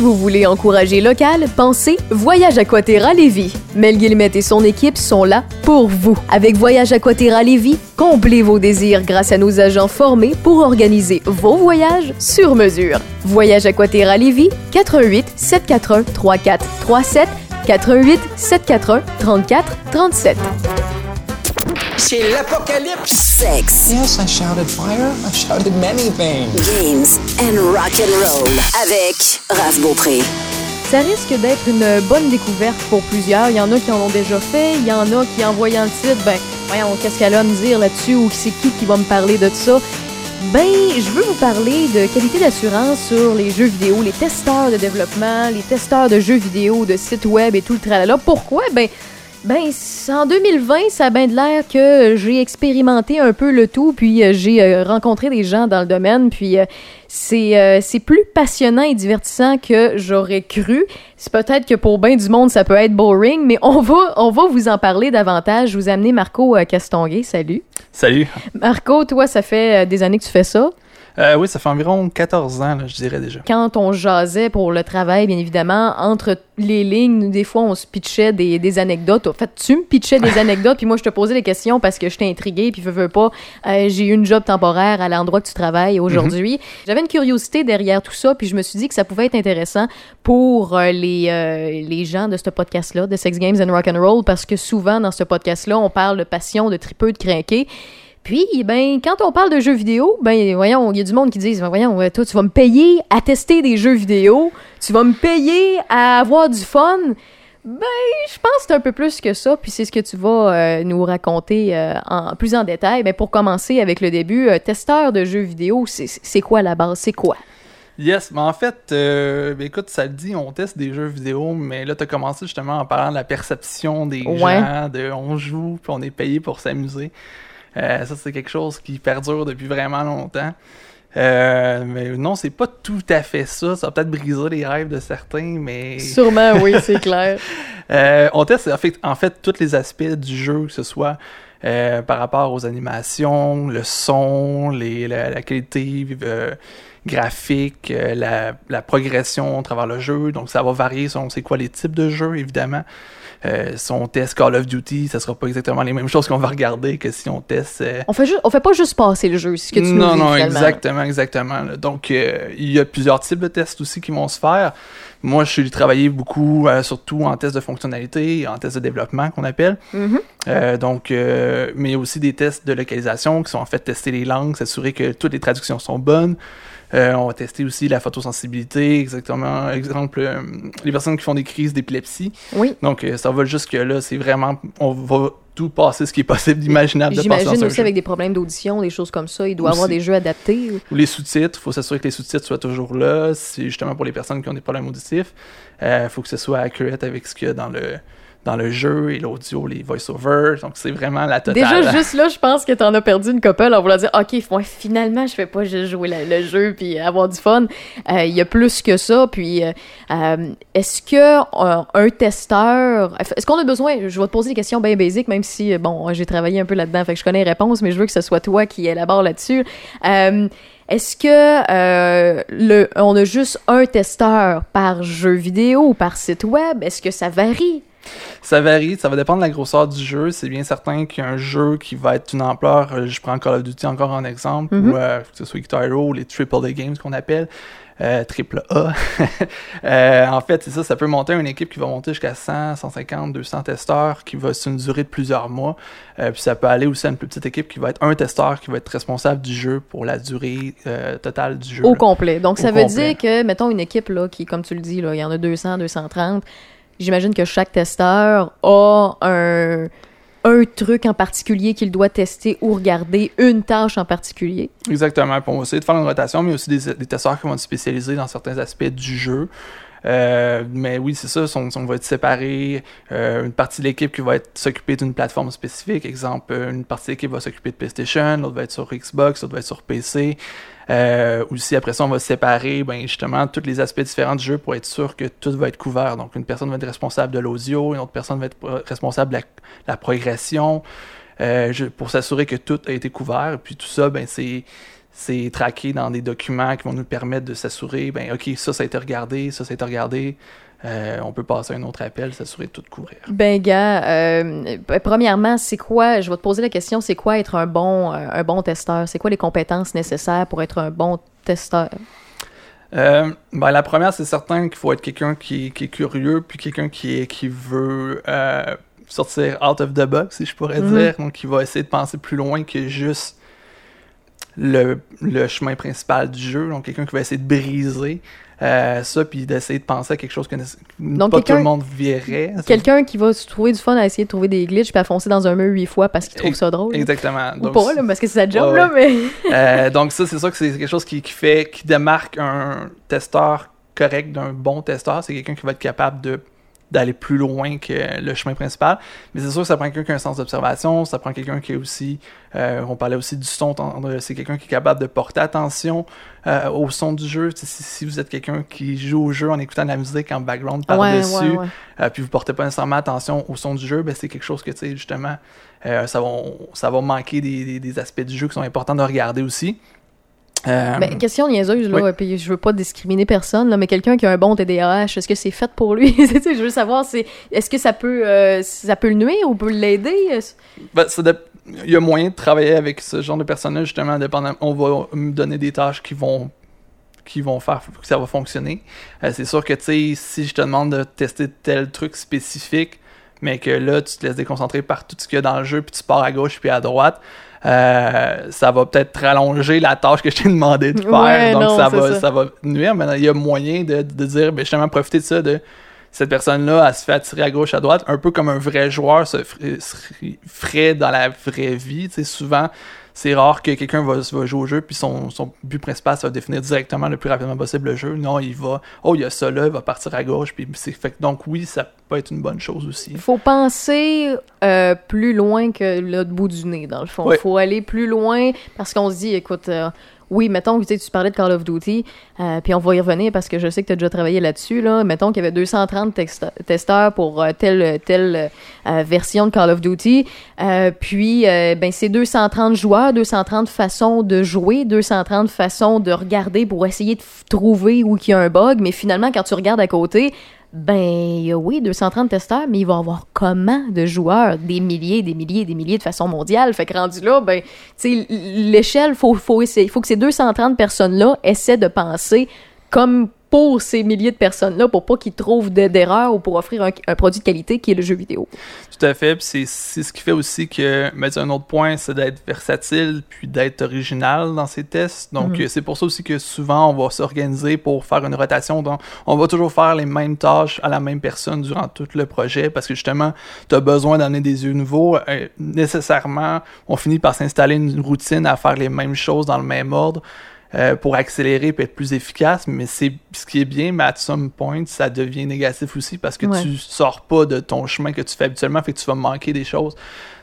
Vous voulez encourager local, pensez Voyage Aquaterra Lévis. Mel Guillemette et son équipe sont là pour vous. Avec Voyage Aquaterra Lévis, comblez vos désirs grâce à nos agents formés pour organiser vos voyages sur mesure. Voyage Aquaterra Lévis, 88 741 3437 88 741 34 37. C'est l'apocalypse. Sex, Yes, I shouted fire. I shouted many things. games and rock and roll avec Raph Beaupré. Ça risque d'être une bonne découverte pour plusieurs. Il y en a qui en ont déjà fait, il y en a qui, en voyant le titre, ben, voyons, qu'est-ce qu'elle a à me dire là-dessus ou c'est qui qui va me parler de ça? Ben, je veux vous parler de qualité d'assurance sur les jeux vidéo, les testeurs de développement, les testeurs de jeux vidéo, de sites web et tout le tralala. Pourquoi? Ben, ben, en 2020, ça a bien de l'air que j'ai expérimenté un peu le tout, puis euh, j'ai euh, rencontré des gens dans le domaine, puis euh, c'est euh, c'est plus passionnant et divertissant que j'aurais cru. C'est peut-être que pour bien du monde, ça peut être boring, mais on va, on va vous en parler davantage. Je vous amené Marco Castonguay. Salut. Salut. Marco, toi, ça fait des années que tu fais ça. Euh, oui, ça fait environ 14 ans, là, je dirais déjà. Quand on jasait pour le travail, bien évidemment, entre les lignes, des fois, on se pitchait des, des anecdotes. En fait, tu me pitchais des anecdotes, puis moi, je te posais des questions parce que j'étais intriguée, puis veux, veux pas, euh, j'ai eu une job temporaire à l'endroit que tu travailles aujourd'hui. J'avais une curiosité derrière tout ça, puis je me suis dit que ça pouvait être intéressant pour euh, les, euh, les gens de ce podcast-là, de Sex Games and Rock and Roll, parce que souvent, dans ce podcast-là, on parle de passion, de tripeux, de crinqués. Puis, ben, quand on parle de jeux vidéo, ben, voyons, il y a du monde qui dit, ben, voyons, euh, toi, tu vas me payer à tester des jeux vidéo, tu vas me payer à avoir du fun. Ben, je pense que c'est un peu plus que ça, puis c'est ce que tu vas euh, nous raconter euh, en plus en détail. Ben, pour commencer avec le début, euh, testeur de jeux vidéo, c'est- quoi la base? C'est quoi? Yes, mais en fait, euh, ben, écoute, ça le dit, on teste des jeux vidéo, mais là, tu as commencé justement en parlant de la perception des Ouais. gens, de on joue, puis on est payé pour s'amuser. Euh, ça, c'est quelque chose qui perdure depuis vraiment longtemps. Euh, mais non, c'est pas tout à fait ça. Ça va peut-être briser les rêves de certains, mais Sûrement, oui, c'est clair. Euh, on teste en fait, en fait tous les aspects du jeu, que ce soit euh, par rapport aux animations, le son, les, la, la qualité graphique, la, la progression à travers le jeu. Donc ça va varier selon c'est quoi les types de jeux, évidemment. Euh, si on teste Call of Duty, ça sera pas exactement les mêmes choses qu'on va regarder que si on teste euh, On fait, juste, on fait pas juste passer le jeu, ce que tu non, nous dis non, finalement. exactement, exactement. là. Donc, euh, il y a plusieurs types de tests aussi qui vont se faire. Moi, je suis travaillé beaucoup, euh, surtout en tests de fonctionnalité, en tests de développement qu'on appelle. Mhm. Euh, donc, euh, mais il y a aussi des tests de localisation qui sont en fait tester les langues, s'assurer que toutes les traductions sont bonnes. Euh, on va tester aussi la photosensibilité, exactement. Exemple, les personnes qui font des crises d'épilepsie. Oui. Donc, ça va jusque là. C'est vraiment, on va tout passer ce qui est possible d'imaginable de passer J'imagine aussi jeu. avec des problèmes d'audition, des choses comme ça. Il doit y avoir Aussi. des jeux adaptés. Ou les sous-titres, il faut s'assurer que les sous-titres soient toujours là. C'est justement pour les personnes qui ont des problèmes auditifs. Il faut que ce soit accurate avec ce qu'il y a dans le, dans le jeu et l'audio, les voice-overs. Donc, c'est vraiment la totale. Déjà, juste là, je pense que t'en as perdu une couple en voulant dire OK, ouais, finalement, je fais pas juste jouer le jeu puis avoir du fun. Euh, Il y a plus que ça. Puis, euh, euh, est-ce que un testeur. Est-ce qu'on a besoin. Je vais te poser des questions bien basiques, même si, bon, j'ai travaillé un peu là-dedans, fait que je connais les réponses, mais je veux que ce soit toi qui élabore là-dessus. Est-ce que on a juste un testeur par jeu vidéo ou par site web? Est-ce que ça varie? Ça varie, ça va dépendre de la grosseur du jeu. C'est bien certain qu'il y a un jeu qui va être d'une ampleur, euh, je prends Call of Duty encore en exemple, Mhm. ou euh, que ce soit Guitar Hero, les Triple A Games qu'on appelle, euh, triple A. Euh, en fait, c'est ça, ça peut monter une équipe qui va monter jusqu'à 100, 150, 200 testeurs, qui va sur une durée de plusieurs mois. Euh, puis ça peut aller aussi à une plus petite équipe qui va être un testeur qui va être responsable du jeu pour la durée totale du jeu. Au là. complet. Donc, Au ça veut dire que, mettons, une équipe, là, qui, comme tu le dis, il y en a 200, 230. J'imagine que chaque testeur a un, un truc en particulier qu'il doit tester ou regarder, une tâche en particulier. Exactement. Puis on va essayer de faire une rotation, mais aussi des, des testeurs qui vont être spécialisés dans certains aspects du jeu. Euh, mais oui, c'est ça, on, va être séparés. Euh, une partie de l'équipe qui va s'occuper d'une plateforme spécifique. Exemple, euh, une partie de l'équipe va s'occuper de PlayStation, l'autre va être sur Xbox, l'autre va être sur PC. Euh, aussi, après ça, on va séparer ben, justement tous les aspects différents du jeu pour être sûr que tout va être couvert. Donc, une personne va être responsable de l'audio, une autre personne va être responsable de la, progression, pour s'assurer que tout a été couvert. Et puis tout ça, ben, c'est c'est traqué dans des documents qui vont nous permettre de s'assurer, ben ok, ça, ça a été regardé, ça, ça a été regardé. Euh, on peut passer à un autre appel, s'assurer de tout couvrir. Ben, gars, euh, premièrement, c'est quoi, je vais te poser la question, c'est quoi être un bon, euh, un bon testeur? C'est quoi les compétences nécessaires pour être un bon testeur? Euh, ben, la première, c'est certain qu'il faut être quelqu'un qui, qui, est curieux, puis quelqu'un qui, qui veut sortir out of the box, si je pourrais Mhm. dire. Donc, qui va essayer de penser plus loin que juste le, le chemin principal du jeu. Donc, quelqu'un qui va essayer de briser euh, ça, puis d'essayer de penser à quelque chose que Donc, pas tout le monde verrait. Quelqu'un qui va se trouver du fun à essayer de trouver des glitches puis à foncer dans un mur huit fois parce qu'il trouve ça drôle. Exactement. Ou Donc, pas, là, parce que c'est sa job, Ouais, là, mais... Euh, donc ça, c'est sûr que c'est quelque chose qui, qui fait, qui démarque un testeur correct d'un bon testeur. C'est quelqu'un qui va être capable de d'aller plus loin que le chemin principal. Mais c'est sûr que ça prend quelqu'un qui a un sens d'observation, ça prend quelqu'un qui est aussi, euh, on parlait aussi du son, c'est quelqu'un qui est capable de porter attention euh, au son du jeu. Si, si vous êtes quelqu'un qui joue au jeu en écoutant de la musique en background par-dessus, ouais, ouais. euh, puis vous portez pas nécessairement attention au son du jeu, ben c'est quelque chose que, tu sais, justement, ça, va, ça va manquer des, des- des aspects du jeu qui sont importants de regarder aussi. Euh, Ben, question niaiseuse, là, oui. puis je veux pas discriminer personne, là, mais quelqu'un qui a un bon TDAH, est-ce que c'est fait pour lui? Je veux savoir, c'est est-ce que ça peut, euh, ça peut le nuire ou peut l'aider? ben, ça il y a moyen de travailler avec ce genre de personnes justement, dépendant, on va me donner des tâches qui vont qui vont faire que ça va fonctionner. Euh, c'est sûr que, tu sais, si je te demande de tester tel truc spécifique, mais que là, tu te laisses déconcentrer par tout ce qu'il y a dans le jeu, puis tu pars à gauche puis à droite, euh, ça va peut-être rallonger la tâche que je t'ai demandé de faire. Ouais, donc, non, ça, va, ça. ça va nuire. Mais il y a moyen de, de dire, ben, justement, profiter de ça, de cette personne-là, elle se fait attirer à gauche, à droite, un peu comme un vrai joueur se ferait dans la vraie vie. Tu sais, souvent, c'est rare que quelqu'un va, va jouer au jeu, puis son, son but principal, ça va définir directement le plus rapidement possible le jeu. Non, il va, oh, il y a ça là, il va partir à gauche, puis c'est fait. Donc, oui, ça peut être une bonne chose aussi. Il faut penser euh, plus loin que l'autre bout du nez, dans le fond. Il faut aller plus loin parce qu'on se dit, écoute, euh, oui, mettons tu tu parlais de Call of Duty, euh, puis on va y revenir parce que je sais que tu as déjà travaillé là-dessus. Là. Mettons qu'il y avait 230 texte- testeurs pour euh, telle, telle euh, version de Call of Duty. Puis, ben, c'est 230 joueurs, 230 façons de jouer, 230 façons de regarder pour essayer de trouver où il y a un bug. Mais finalement, quand tu regardes à côté, ben oui, 230 testeurs, mais il va y avoir comment de joueurs? Des milliers, des milliers, des milliers de façon mondiale. Fait que rendu là, ben, tu sais, l'échelle, faut, faut essayer. faut que ces 230 personnes-là essaient de penser comme pour ces milliers de personnes-là, pour pas qu'ils trouvent de- d'erreurs ou pour offrir un, un produit de qualité qui est le jeu vidéo. Tout à fait. C'est, ce qui fait aussi que, mais un autre point, c'est d'être versatile puis d'être original dans ses tests. Donc, Mhm. c'est pour ça aussi que souvent, on va s'organiser pour faire une rotation. Donc, on va toujours faire les mêmes tâches à la même personne durant tout le projet parce que justement, tu as besoin d'amener des yeux nouveaux. Euh, nécessairement, on finit par s'installer une routine à faire les mêmes choses dans le même ordre. Euh, pour accélérer et être plus efficace, mais c'est ce qui est bien, mais à some point, ça devient négatif aussi parce que Ouais. tu sors pas de ton chemin que tu fais habituellement, fait que tu vas manquer des choses.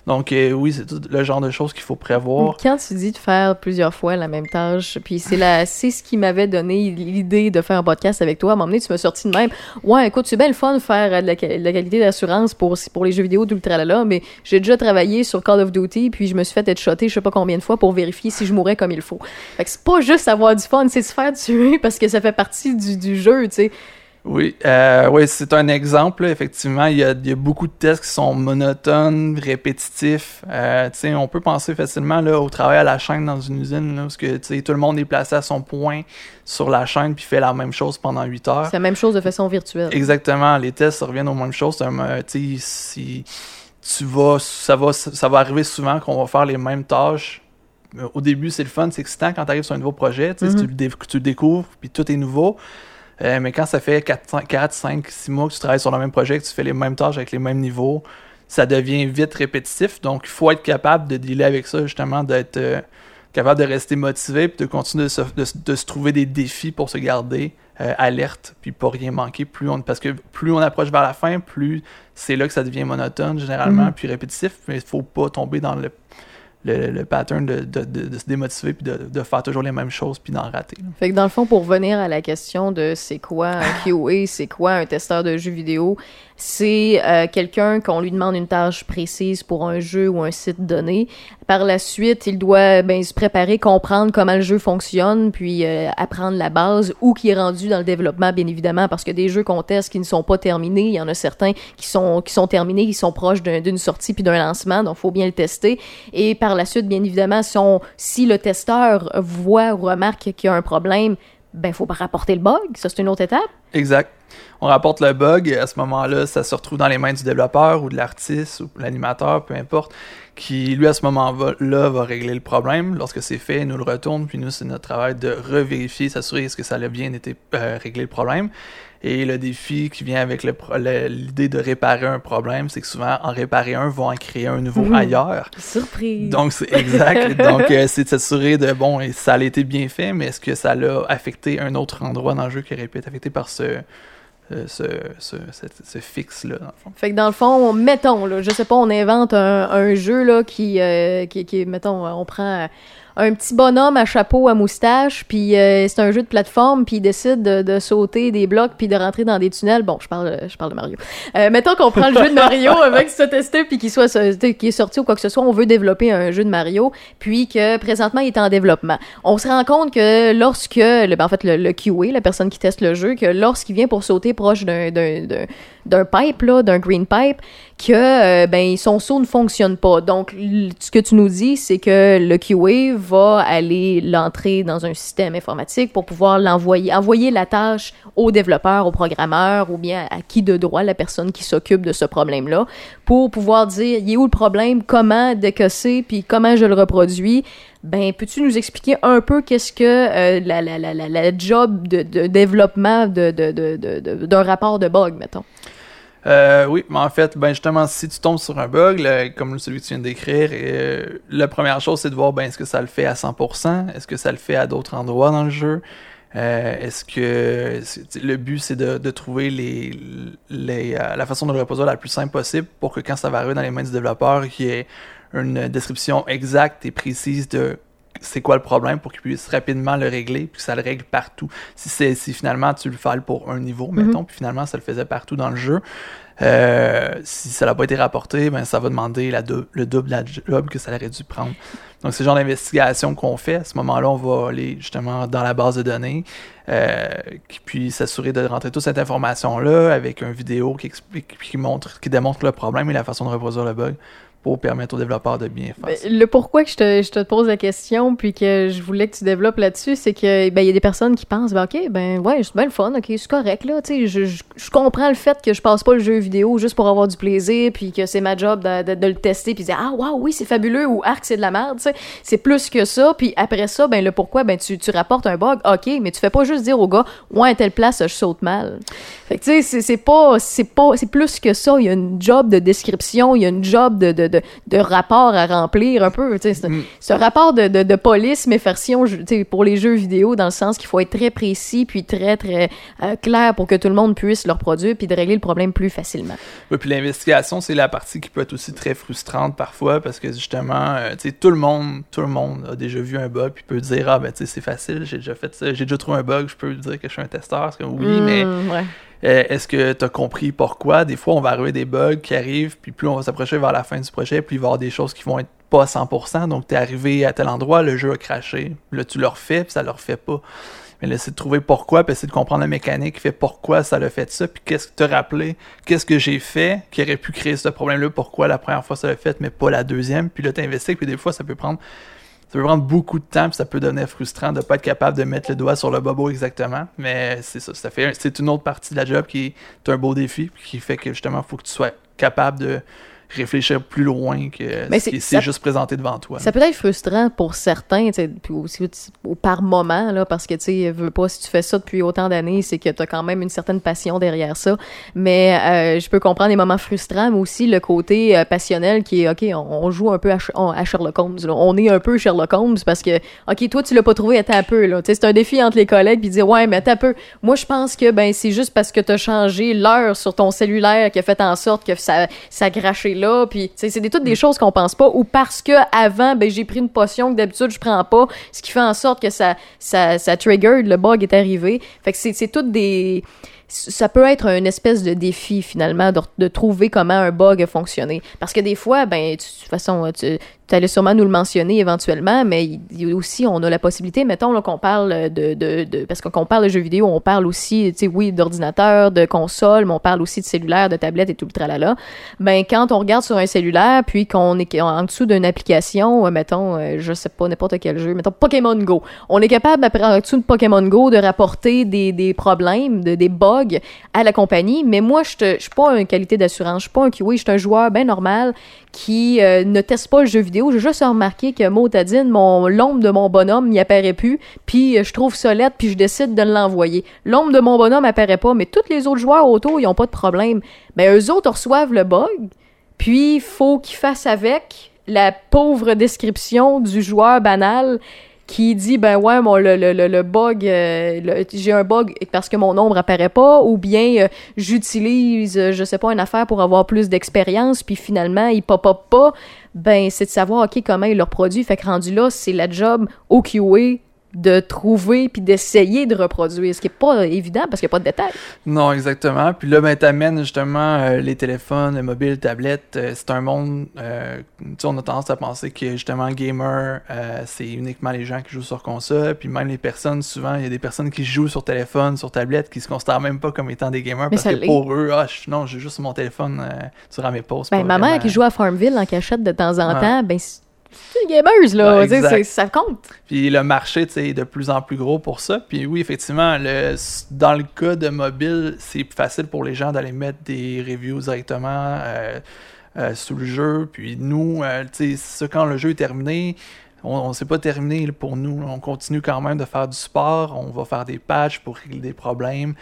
Donc euh, oui, c'est tout le genre de choses qu'il faut prévoir. Quand tu dis de faire plusieurs fois la même tâche, puis c'est la, c'est ce qui m'avait donné l'idée de faire un podcast avec toi. À un moment donné, tu m'as sorti de même. Ouais, écoute, c'est bien le fun de faire euh, de la, de la qualité d'assurance pour, pour les jeux vidéo d'Ultralala, mais j'ai déjà travaillé sur Call of Duty, puis je me suis fait être shoté je sais pas combien de fois pour vérifier si je mourais comme il faut. Fait que c'est pas juste avoir du fun, c'est se faire tuer parce que ça fait partie du, du jeu, tu sais. Oui, euh, oui c'est un exemple. là. Effectivement, il y, a, il y a beaucoup de tests qui sont monotones, répétitifs. Euh, on peut penser facilement là, au travail à la chaîne dans une usine, là, parce que tout le monde est placé à son point sur la chaîne puis fait la même chose pendant 8 heures. C'est la même chose de façon virtuelle. Exactement, les tests reviennent aux mêmes choses. Euh, si tu vas, ça va, ça va arriver souvent qu'on va faire les mêmes tâches. Au début, c'est le fun, c'est excitant quand tu arrives sur un nouveau projet, Mhm. tu, le dé- tu le découvres, puis tout est nouveau. Euh, mais quand ça fait 4, 5, 6 mois que tu travailles sur le même projet, que tu fais les mêmes tâches avec les mêmes niveaux, ça devient vite répétitif. Donc, il faut être capable de dealer avec ça, justement, d'être euh, capable de rester motivé, puis de continuer de se, de se- de se trouver des défis pour se garder euh, alerte, puis pas rien manquer. Plus on, parce que plus on approche vers la fin, plus c'est là que ça devient monotone, généralement, Mhm. puis répétitif. Mais il faut pas tomber dans le le, le pattern de, de, de, se démotiver puis de, faire toujours les mêmes choses puis d'en rater. Fait que dans le fond, pour revenir à la question de c'est quoi un QA, c'est quoi un testeur de jeux vidéo, c'est euh, quelqu'un qu'on lui demande une tâche précise pour un jeu ou un site donné. Par la suite, il doit ben, se préparer, comprendre comment le jeu fonctionne, puis euh, apprendre la base, ou qui est rendu dans le développement, bien évidemment, parce que des jeux qu'on teste qui ne sont pas terminés, il y en a certains qui sont, qui sont terminés, qui sont proches d'un- d'une sortie puis d'un lancement, donc faut bien le tester. Et par la suite, bien évidemment, si, on- si le testeur voit ou remarque qu'il y a un problème, ben faut pas rapporter le bug, ça c'est une autre étape. Exact. On rapporte le bug, et à ce moment-là, ça se retrouve dans les mains du développeur ou de l'artiste ou l'animateur, peu importe, qui, lui, à ce moment-là, va régler le problème. Lorsque c'est fait, il nous le retourne, puis nous, c'est notre travail de revérifier, s'assurer est-ce que ça a bien été euh, réglé le problème. Et le défi qui vient avec l'idée de réparer un problème, c'est que souvent, en réparer un, va en créer un nouveau Mhm. ailleurs. Surprise. Donc, c'est exact. Donc, euh, c'est de s'assurer de, bon, et ça a été bien fait, mais est-ce que ça l'a affecté un autre endroit dans le jeu qui aurait pu être affecté par ce, euh, ce, ce, ce, ce fixe-là, dans le fond? Fait que dans le fond, mettons, là, je sais pas, on invente un, un jeu là, qui, euh, qui, qui, mettons, on prend un petit bonhomme à chapeau, à moustache, puis euh, c'est un jeu de plateforme, puis il décide de, de sauter des blocs, puis de rentrer dans des tunnels. Bon, je parle, je parle de Mario. Euh, mettons qu'on prend le jeu de Mario avec ce testé, puis qu'il soit qui est sorti ou quoi que ce soit, on veut développer un jeu de Mario, puis que présentement il est en développement. On se rend compte que lorsque, le, ben, en fait, le, le QA, la personne qui teste le jeu, que lorsqu'il vient pour sauter proche d'un d'un- d'un- d'un pipe, là, d'un green pipe, que euh, ben son saut ne fonctionne pas. Donc ce que tu nous dis, c'est que le QA va aller l'entrer dans un système informatique pour pouvoir l'envoyer, envoyer la tâche au développeur, au programmeur ou bien à qui de droit la personne qui s'occupe de ce problème-là pour pouvoir dire il est où le problème, comment décosser, puis comment je le reproduis. Ben, peux-tu nous expliquer un peu qu'est-ce que euh, la, job de, développement de, de, d'un rapport de bug, mettons? Euh, oui, mais en fait, ben justement, si tu tombes sur un bug, comme celui que tu viens de décrire, euh, la première chose, c'est de voir, ben, est-ce que ça le fait à 100%? Est-ce que ça le fait à d'autres endroits dans le jeu? Euh, est-ce que le but, c'est de, trouver euh, la façon de le reproduire la plus simple possible pour que quand ça va arriver dans les mains du développeur, il y ait une description exacte et précise de c'est quoi le problème pour qu'il puisse rapidement le régler puis que ça le règle partout. Si c'est si finalement tu le fais pour un niveau, mettons, puis finalement ça le faisait partout dans le jeu, euh, si ça n'a pas été rapporté, ben ça va demander la le double de la job que ça aurait dû prendre. Donc c'est le genre d'investigation qu'on fait. À ce moment-là, on va aller justement dans la base de données, euh, puis s'assurer de rentrer toute cette information-là avec une vidéo qui explique, qui montre, qui démontre le problème et la façon de reproduire le bug pour permettre aux développeurs de bien faire. Ben, le pourquoi que je te, je te pose la question puis que je voulais que tu développes là-dessus, c'est que ben il y a des personnes qui pensent ben OK, ben ouais, c'est bien le fun, OK, c'est correct là, tu sais, je, je, je comprends le fait que je passe pas le jeu vidéo juste pour avoir du plaisir puis que c'est ma job de, de, de le tester puis de dire ah waouh, oui, c'est fabuleux ou arc c'est de la merde, tu sais, c'est plus que ça puis après ça ben le pourquoi ben tu, tu rapportes un bug, OK, mais tu fais pas juste dire au gars ouais, à telle place je saute mal. Fait que tu sais, c'est- c'est pas c'est pas c'est plus que ça, il y a une job de description, il y a une job de de, de, de rapport à remplir un peu, Mm. ce rapport de, de, de police, mais version pour les jeux vidéo, dans le sens qu'il faut être très précis puis très, très euh, clair pour que tout le monde puisse le reproduire puis de régler le problème plus facilement. Ouais, puis l'investigation, c'est la partie qui peut être aussi très frustrante parfois parce que justement, euh, tu sais, tout le monde, tout le monde a déjà vu un bug puis peut dire ah ben tu sais c'est facile, j'ai déjà fait ça, j'ai déjà trouvé un bug, je peux dire que je suis un testeur, c'est comme oui, mais Mm, ouais. Euh, est-ce que tu as compris pourquoi? Des fois, on va arriver des bugs qui arrivent, puis plus on va s'approcher vers la fin du projet, plus il va y avoir des choses qui vont être pas à 100%. Donc, tu es arrivé à tel endroit, le jeu a craché. Là, tu le refais, puis ça le refait pas. Mais là, c'est de trouver pourquoi, puis essayer de comprendre la mécanique qui fait pourquoi ça l'a fait ça, puis qu'est-ce que te rappeler, qu'est-ce que j'ai fait qui aurait pu créer ce problème-là, pourquoi la première fois ça l'a fait, mais pas la deuxième? Puis là, tu investigues, puis des fois, ça peut prendre ça peut prendre beaucoup de temps, puis ça peut devenir frustrant de pas être capable de mettre le doigt sur le bobo exactement. Mais c'est ça, ça fait c'est une autre partie de la job qui est un beau défi, qui fait que justement, il faut que tu sois capable de réfléchir plus loin que Mais ce qui est ça- juste présenté devant toi. Ça peut être frustrant pour certains, puis aussi au- par moment, là, parce que, tu veux pas, si tu fais ça depuis autant d'années, c'est que tu as quand même une certaine passion derrière ça. Mais euh, je peux comprendre les moments frustrants, mais aussi le côté euh, passionnel qui est, OK, on, on joue un peu à, Sh- on- à Sherlock Holmes. là. On est un peu Sherlock Holmes parce que, OK, toi, tu l'as pas trouvé, attends un peu. C'est un défi entre les collègues, puis dire, ouais, mais attends un peu. Moi, je pense que ben c'est juste parce que tu as changé l'heure sur ton cellulaire qui a fait en sorte que ça, ça a craché. Là, puis c'est toutes des choses qu'on pense pas, ou parce que avant, ben j'ai pris une potion que d'habitude je prends pas, ce qui fait en sorte que ça, ça, ça trigger, le bug est arrivé. Fait que c'est toutes des ça peut être une espèce de défi finalement de, trouver comment un bug a fonctionné. Parce que des fois, ben, de toute façon, tu allais sûrement nous le mentionner éventuellement, mais aussi, on a la possibilité, mettons qu'on parle de, de, de parce qu'on parle de jeux vidéo, on parle aussi, tu sais, oui, d'ordinateur, de console, mais on parle aussi de cellulaire, de tablette et tout le tralala. Ben, quand on regarde sur un cellulaire, puis qu'on est en dessous d'une application, euh, mettons, euh, je sais pas, n'importe quel jeu, mettons Pokémon Go, on est capable, après, en dessous de Pokémon Go, de rapporter des, des problèmes, de, des bugs à la compagnie, mais moi, je je suis pas une qualité d'assurance, je suis pas un QA, je suis un joueur bien normal qui euh, ne teste pas le jeu vidéo. J'ai juste remarqué que Motadine, mon l'ombre de mon bonhomme n'y apparaît plus, puis euh, je trouve ça puis je décide de l'envoyer. L'ombre de mon bonhomme apparaît pas, mais tous les autres joueurs autour, ils ont pas de problème. Ben eux autres reçoivent le bug, puis faut qu'ils fassent avec la pauvre description du joueur banal qui dit ben ouais mon le, le, le, le bug euh, j'ai un bug parce que mon ombre apparaît pas ou bien euh, j'utilise euh, je sais pas une affaire pour avoir plus d'expérience puis finalement il pop up pas ben c'est de savoir ok comment il leur produit fait que rendu là c'est la job au QA de trouver puis d'essayer de reproduire ce qui est pas évident parce qu'il n'y a pas de détails Non, exactement. Puis là, ben, t'amènes justement euh, les téléphones, les mobiles, tablettes. euh, c'est un monde, euh, tu sais, on a tendance à penser que justement, gamer, euh, c'est uniquement les gens qui jouent sur console. Puis même les personnes, souvent, il y a des personnes qui jouent sur téléphone, sur tablette, qui se considèrent même pas comme étant des gamers. Mais parce que pour eux, ah, je- non, j'ai juste mon téléphone durant mes pauses. ben ma mère vraiment- qui joue à Farmville en cachette de temps en Ouais. temps ben c'est c'est une gameuse là Ouais, c'est- ça compte Puis le marché, est de plus en plus gros pour ça. Puis oui, effectivement, le, dans le cas de mobile, c'est plus facile pour les gens d'aller mettre des reviews directement euh, euh, sous le jeu. Puis nous, euh, ça, quand le jeu est terminé, on ne s'est pas terminé pour nous. On continue quand même de faire du sport. On va faire des patchs pour régler des problèmes.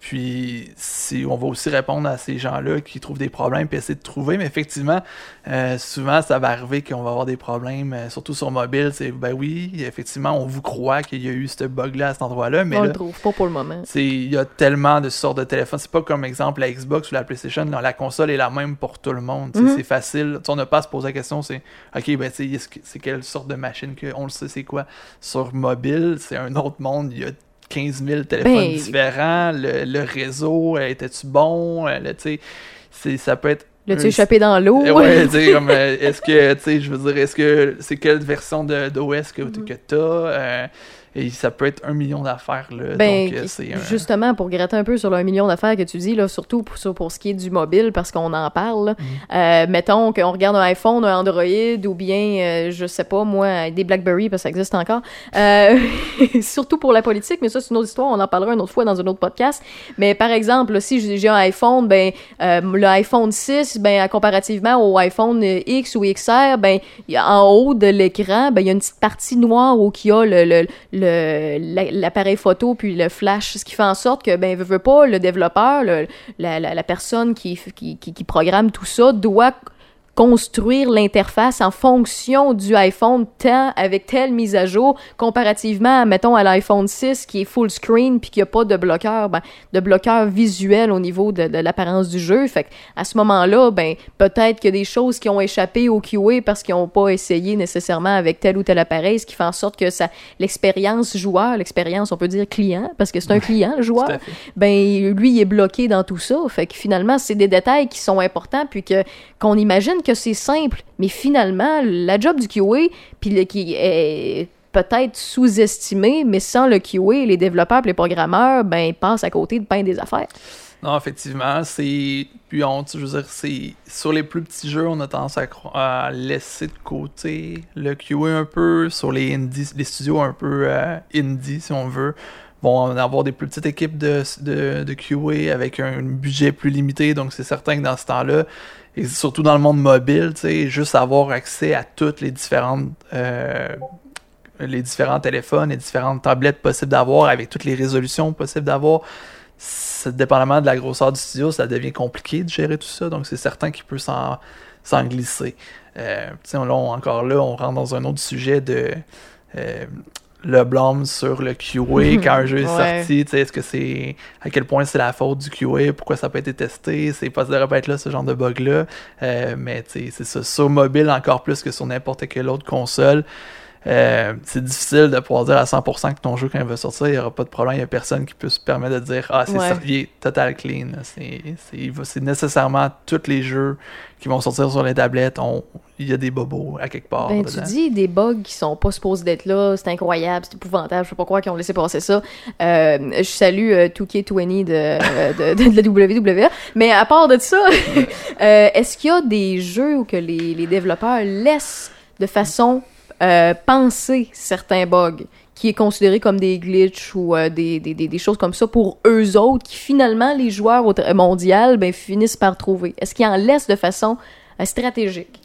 Puis si on va aussi répondre à ces gens-là qui trouvent des problèmes puis essayer de trouver. Mais effectivement, euh, souvent ça va arriver qu'on va avoir des problèmes, euh, surtout sur mobile. C'est ben oui, effectivement, on vous croit qu'il y a eu ce bug-là à cet endroit-là, mais on là, le trouve pas pour le moment c'est- il y a tellement de sortes de téléphones. C'est pas comme exemple la Xbox ou la PlayStation. là, la console est la même pour tout le monde. Mhm. C'est facile. Tu sais, on n'a pas à se poser la question. C'est OK, ben, c'est quelle sorte de machine que on le sait, c'est quoi? Sur mobile, c'est un autre monde. Il y a 15 000 téléphones Ben- différents. Le, le réseau, euh, était-tu bon? Euh, tu sais, ça peut être. Là, tu un- échappé dans l'eau? euh, Ouais, comme, est-ce que, tu sais, je veux dire, est-ce que c'est quelle version d'OS que, Mhm. que t'as? euh, et ça peut être un million d'affaires. Ben, euh, un- justement, pour gratter un peu sur le 1 million d'affaires que tu dis, là, surtout pour, pour ce qui est du mobile, parce qu'on en parle. Mhm. Euh, mettons qu'on regarde un iPhone, un Android, ou bien, euh, je sais pas, moi, des BlackBerry, parce que ça existe encore. Euh, surtout pour la politique, mais ça, c'est une autre histoire, on en parlera une autre fois dans un autre podcast. Mais par exemple, si j'ai un iPhone, ben, euh, le iPhone 6, ben, comparativement au iPhone X ou XR, ben, en haut de l'écran, ben, il y a une petite partie noire où il y a le, le, l'appareil photo puis le flash, ce qui fait en sorte que, ben, veut, veut pas, le développeur, la, personne qui, qui programme tout ça doit construire l'interface en fonction du iPhone tant avec telle mise à jour comparativement mettons à l'iPhone 6 qui est full screen puis qui a pas de bloqueur ben, de bloqueur visuel au niveau de, de l'apparence du jeu. Fait à ce moment-là ben peut-être qu'il y a des choses qui ont échappé au QA parce qu'ils ont pas essayé nécessairement avec tel ou tel appareil ce qui fait en sorte que ça l'expérience joueur l'expérience on peut dire client parce que c'est un client le joueur ben lui il est bloqué dans tout ça. Fait que finalement c'est des détails qui sont importants puis que qu'on imagine que c'est simple mais finalement la job du QA puis qui est peut-être sous-estimé mais sans le QA les développeurs les programmeurs ben ils passent à côté de pain des affaires Non, effectivement, c'est. Puis on, je veux dire, c'est. Sur les plus petits jeux, on a tendance à laisser de côté le QA un peu. Sur les indies, les studios un peu euh, indie, si on veut, vont avoir des plus petites équipes de, de, de QA avec un budget plus limité. Donc c'est certain que dans ce temps-là, et surtout dans le monde mobile, juste avoir accès à toutes les différentes. euh, les différents téléphones, les différentes tablettes possibles d'avoir, avec toutes les résolutions possibles d'avoir, dépendamment de la grosseur du studio, ça devient compliqué de gérer tout ça. Donc, c'est certain qu'il peut s'en, glisser. Euh, là, encore là, on rentre dans un autre sujet de. euh, le blâme sur le QA quand un jeu est Ouais. sorti. Tu sais, Est-ce que c'est. À quel point c'est la faute du QA Pourquoi ça n'a pas été testé C'est pas pas être là, ce genre de bug-là. Euh, mais tu sais, c'est ça. Sur mobile, encore plus que sur n'importe quelle autre console. Euh, c'est difficile de pouvoir dire à 100% que ton jeu, quand il va sortir, il n'y aura pas de problème. Il n'y a personne qui peut se permettre de dire Ah, c'est Ouais. est total clean. C'est nécessairement tous les jeux qui vont sortir sur les tablettes. on- Il y a des bobos à quelque part. Ben, tu dis des bugs qui sont pas supposés d'être là, c'est incroyable, c'est épouvantable, je sais pas croire qu'ils ont laissé passer ça. Euh, je salue euh, 2K20 de, euh, de, de, de la WWE. Mais à part de ça, est-ce qu'il y a des jeux où que les, les développeurs laissent de façon euh, penser certains bugs qui est considéré comme des glitches ou euh, des, des, des, choses comme ça pour eux autres qui finalement les joueurs mondial ben, finissent par trouver. Est-ce qu'ils en laissent de façon euh, stratégique?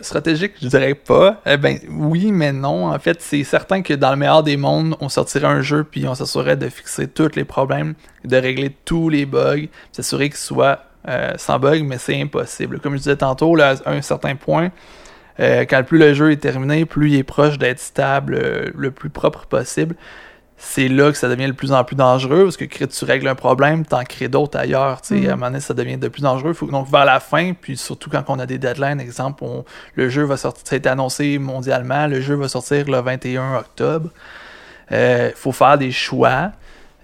Stratégique, je dirais pas. Eh ben oui, mais non. En fait, c'est certain que dans le meilleur des mondes, on sortirait un jeu puis on s'assurerait de fixer tous les problèmes, de régler tous les bugs, s'assurer qu'ils soient euh, sans bug, mais c'est impossible. Comme je disais tantôt, là, à un certain point, euh, quand plus le jeu est terminé, plus il est proche d'être stable, euh, le plus propre possible. C'est là que ça devient de plus en plus dangereux parce que tu règles un problème, t'en crées d'autres ailleurs. Mhm. À un moment donné, ça devient de plus dangereux. Faut, donc, vers la fin, puis surtout quand on a des deadlines, exemple, on- le jeu va sortir, ça a été annoncé mondialement, le jeu va sortir le 21 octobre. Il faut faire des choix.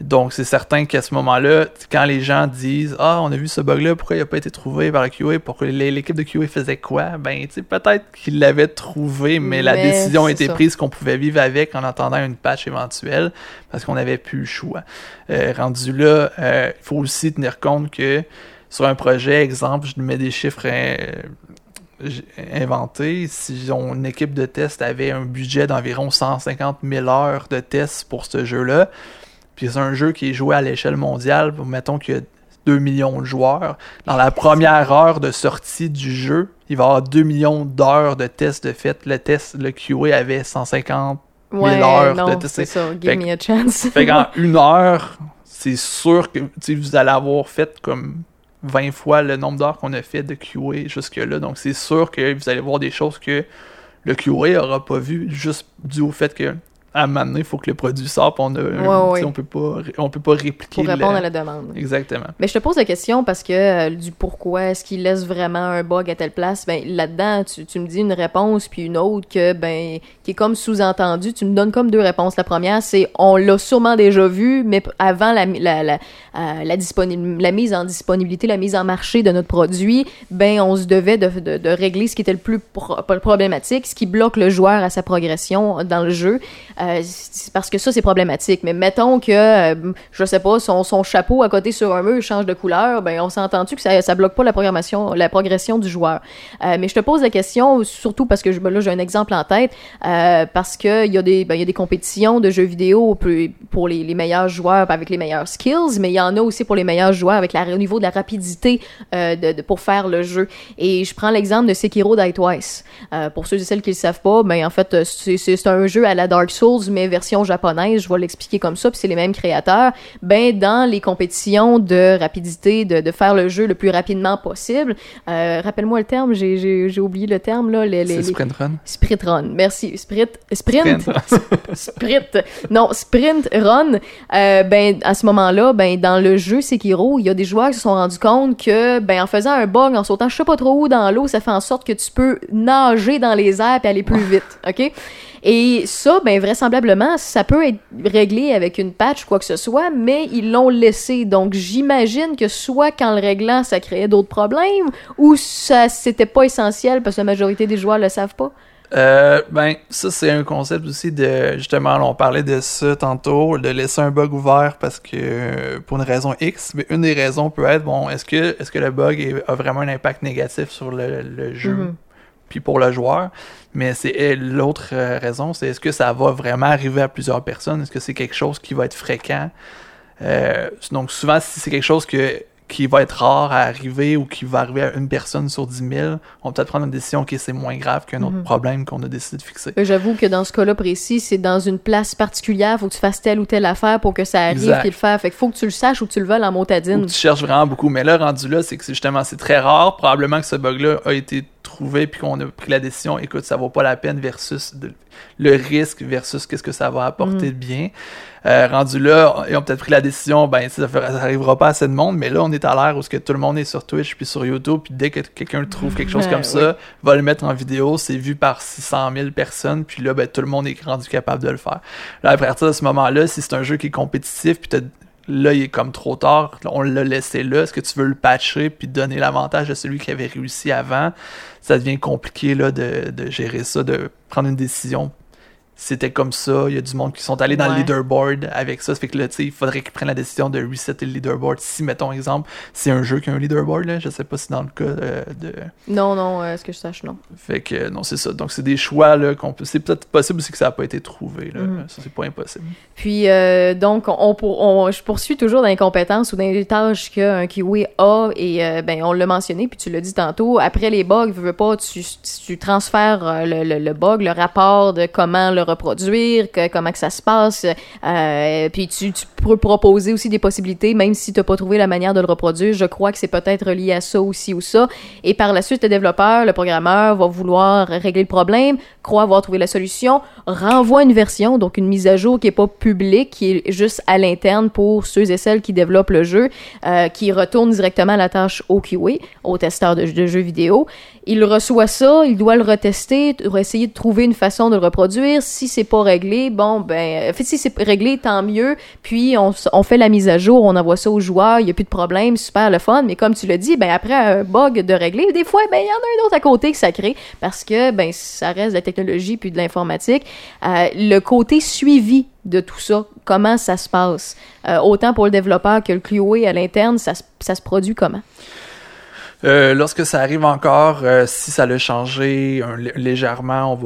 Donc, c'est certain qu'à ce moment-là, quand les gens disent Ah, on a vu ce bug-là, pourquoi il n'a pas été trouvé par le QA Pourquoi l'é- l'équipe de QA faisait quoi Ben, tu sais, peut-être qu'ils l'avaient trouvé, mais, la décision a été ça. prise qu'on pouvait vivre avec en attendant une patch éventuelle parce qu'on n'avait plus le choix. Euh, rendu là, euh, il faut aussi tenir compte que sur un projet, exemple, je mets des chiffres euh, inventés. Si on- une équipe de test avait un budget d'environ 150 000 heures de tests pour ce jeu-là, puis c'est un jeu qui est joué à l'échelle mondiale, mettons qu'il y a 2 millions de joueurs, dans la première heure de sortie du jeu, il va y avoir 2 millions d'heures de tests de fait. Le test, le QA avait 150 Ouais, heures non, de tester. c'est ça. Fait Give me a chance. fait qu'en une heure, c'est sûr que vous allez avoir fait comme 20 fois le nombre d'heures qu'on a fait de QA jusque-là. Donc c'est sûr que vous allez voir des choses que le QA aura pas vu juste dû au fait que à donné, il faut que le produit sorte, on a, Ouais, on peut pas on peut pas répliquer Pour répondre le- à la demande. Exactement. Mais je te pose la question parce que euh, du pourquoi est-ce qu'il laisse vraiment un bug à telle place, ben là-dedans tu, tu me dis une réponse puis une autre que ben qui est comme sous-entendu, tu me donnes comme deux réponses. La première c'est on l'a sûrement déjà vu mais avant la la la, euh, la, mise en disponibilité, la mise en marché de notre produit, ben on se devait de, de, de régler ce qui était le plus pro- problématique, ce qui bloque le joueur à sa progression dans le jeu. Euh, parce que ça, c'est problématique. Mais mettons que, euh, je sais pas, son, son chapeau à côté sur un mur change de couleur, ben on s'est entendu que ça, ça bloque pas la programmation, la progression du joueur? Euh, mais je te pose la question, surtout parce que ben là, j'ai un exemple en tête, euh, parce que il y a des, ben, y a des compétitions de jeux vidéo pour, les, meilleurs joueurs avec les meilleurs skills, mais il y en a aussi pour les meilleurs joueurs avec la, au niveau de la rapidité de, pour faire le jeu. Et je prends l'exemple de Sekiro Die Twice. Pour ceux et celles qui le savent pas, ben en fait, c'est un jeu à la Dark Souls, mais version japonaise, je vais l'expliquer comme ça, puis c'est les mêmes créateurs. Ben, dans les compétitions de rapidité, de, de faire le jeu le plus rapidement possible, euh, rappelle-moi le terme, j'ai- oublié le terme, là. Les, les- sprint run? Sprint run, merci. Sprint, sprint, sprint, non, sprint run. Euh, ben à ce moment-là, ben dans le jeu Sekiro, il y a des joueurs qui se sont rendus compte que ben en faisant un bug, en sautant je sais pas trop où dans l'eau, ça fait en sorte que tu peux nager dans les airs et aller plus vite, ok? Et ça, ben vraisemblablement, ça peut être réglé avec une patch quoi que ce soit, mais ils l'ont laissé. Donc j'imagine que soit qu'en le réglant, ça créait d'autres problèmes, ou ça c'était pas essentiel parce que la majorité des joueurs le savent pas. Euh, ben, ça, c'est un concept aussi de. Justement, on parlait de ça tantôt, de laisser un bug ouvert parce que. euh, pour une raison X, mais une des raisons peut être, bon, est-ce que, est-ce que le bug est- a vraiment un impact négatif sur le, le jeu, Mhm. Puis pour le joueur? Mais c'est l'autre euh, raison, c'est est-ce que ça va vraiment arriver à plusieurs personnes? Est-ce que c'est quelque chose qui va être fréquent? Euh, donc, souvent, si c'est quelque chose que qui va être rare à arriver ou qui va arriver à une personne sur 10 000, on va peut-être prendre une décision qui c'est moins grave qu'un autre Mhm. problème qu'on a décidé de fixer. Euh, J'avoue que dans ce cas-là précis, c'est dans une place particulière, faut que tu fasses telle ou telle affaire pour que ça arrive puis le faire. Fait qu'il faut que tu le saches ou que tu le veuilles en Ou motadine. tu cherches vraiment beaucoup. Mais là, rendu là, c'est que c'est justement c'est très rare. Probablement que ce bug-là a été trouvé puis qu'on a pris la décision, écoute, ça vaut pas la peine versus de- le risque versus qu'est-ce que ça va apporter de bien. Euh, rendu là, ils ont peut-être pris la décision, ben ça, fera- ça arrivera pas à assez de monde, mais là on est à l'ère où ce que tout le monde est sur Twitch puis sur YouTube, puis dès que quelqu'un trouve quelque chose Ouais, comme ça, va le mettre en vidéo, c'est vu par 600 000 personnes, puis là ben tout le monde est rendu capable de le faire. Là à partir de ce moment-là, si c'est un jeu qui est compétitif, puis là il est comme trop tard, on l'a laissé là, est-ce que tu veux le patcher puis donner l'avantage à celui qui avait réussi avant, ça devient compliqué là de, de gérer ça, de prendre une décision c'était comme ça. Il y a du monde qui sont allés dans le leaderboard avec ça. Ça fait que là, tu sais, il faudrait qu'ils prennent la décision de resetter le leaderboard. Si, mettons, exemple, c'est un jeu qui a un leaderboard, là, je sais pas si dans le cas euh, de. Non, non, euh, ce que je sache, non. Fait que, euh, non, c'est ça. Donc, c'est des choix, là, qu'on peut. C'est peut-être possible aussi que ça n'a pas été trouvé, là. Mhm. Ça, c'est pas impossible. Puis, euh, donc, on, pour- on- je poursuis toujours dans les compétences ou dans les tâches qu'un QA a, et euh, ben, on l'a mentionné, puis tu l'as dit tantôt, après les bugs, veux, veux pas, tu, tu transfères le, le- le bug, le rapport de comment le reproduire, comment que ça se passe, euh, puis tu, peux proposer aussi des possibilités, même si tu n'as pas trouvé la manière de le reproduire, je crois que c'est peut-être lié à ça aussi ou ça, et par la suite, le développeur, le programmeur va vouloir régler le problème, croit avoir trouvé la solution, renvoie une version, donc une mise à jour qui est pas publique, qui est juste à l'interne pour ceux et celles qui développent le jeu, euh, qui retourne directement la tâche au QA, au testeur de, de jeux vidéo. Il reçoit ça, il doit le retester, essayer de trouver une façon de le reproduire. Si c'est pas réglé, bon, ben, en fait, si c'est réglé, tant mieux. Puis, on, fait la mise à jour, on envoie ça aux joueurs, il n'y a plus de problème, super le fun. Mais comme tu l'as dit, ben, après un bug de régler, des fois, ben, il y en a un autre à côté que ça crée parce que, ben, ça reste de la technologie puis de l'informatique. Euh, le côté suivi de tout ça, comment ça se passe, Euh, autant pour le développeur que le QA à l'interne, ça, ça se produit comment? Euh, lorsque ça arrive encore, euh, si ça l'a changé un- légèrement, on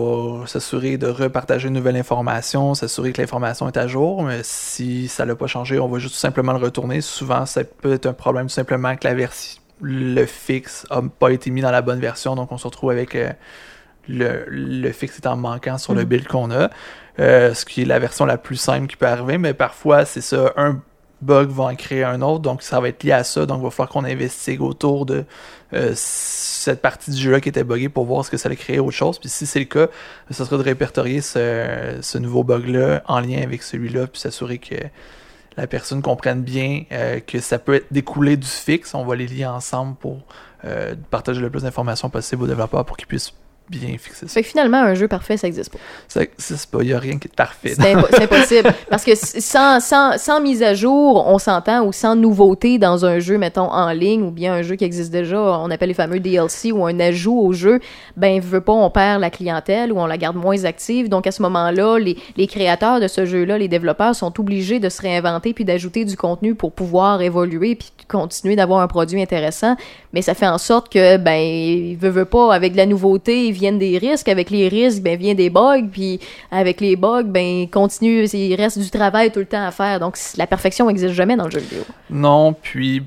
va s'assurer de repartager une nouvelle information, s'assurer que l'information est à jour. Mais si ça l'a pas changé, on va juste tout simplement le retourner. Souvent, ça peut être un problème tout simplement que la version, le fixe a pas été mis dans la bonne version, donc on se retrouve avec euh, le, le fixe étant manquant sur le Mhm. build qu'on a. Ce qui est la version la plus simple qui peut arriver, mais parfois c'est ça, un bug va en créer un autre, donc ça va être lié à ça, donc il va falloir qu'on investigue autour de euh, cette partie du jeu-là qui était buggée pour voir ce que ça allait créer autre chose. Puis si c'est le cas, ce serait de répertorier ce, ce nouveau bug-là en lien avec celui-là, puis s'assurer que la personne comprenne bien euh, que ça peut être découlé du fixe. On va les lier ensemble pour euh, partager le plus d'informations possible aux développeurs pour qu'ils puissent bien fixer ça. Fait que finalement, un jeu parfait, ça existe pas. Ça pas, il n'y a rien qui est parfait. C'est impo- impossible. Parce que sans, sans, sans mise à jour, on s'entend, ou sans nouveauté dans un jeu, mettons, en ligne, ou bien un jeu qui existe déjà, on appelle les fameux DLC, ou un ajout au jeu, ben, veut pas, on perd la clientèle, ou on la garde moins active. Donc, à ce moment-là, les, les créateurs de ce jeu-là, les développeurs, sont obligés de se réinventer, puis d'ajouter du contenu pour pouvoir évoluer, puis continuer d'avoir un produit intéressant. Mais ça fait en sorte que, ben, il veut, veut pas, avec la nouveauté, viennent des risques. Avec les risques, ben, vient des bugs. Puis avec les bugs, ben, continue, il reste du travail tout le temps à faire. Donc, la perfection n'existe jamais dans le jeu vidéo. Non, puis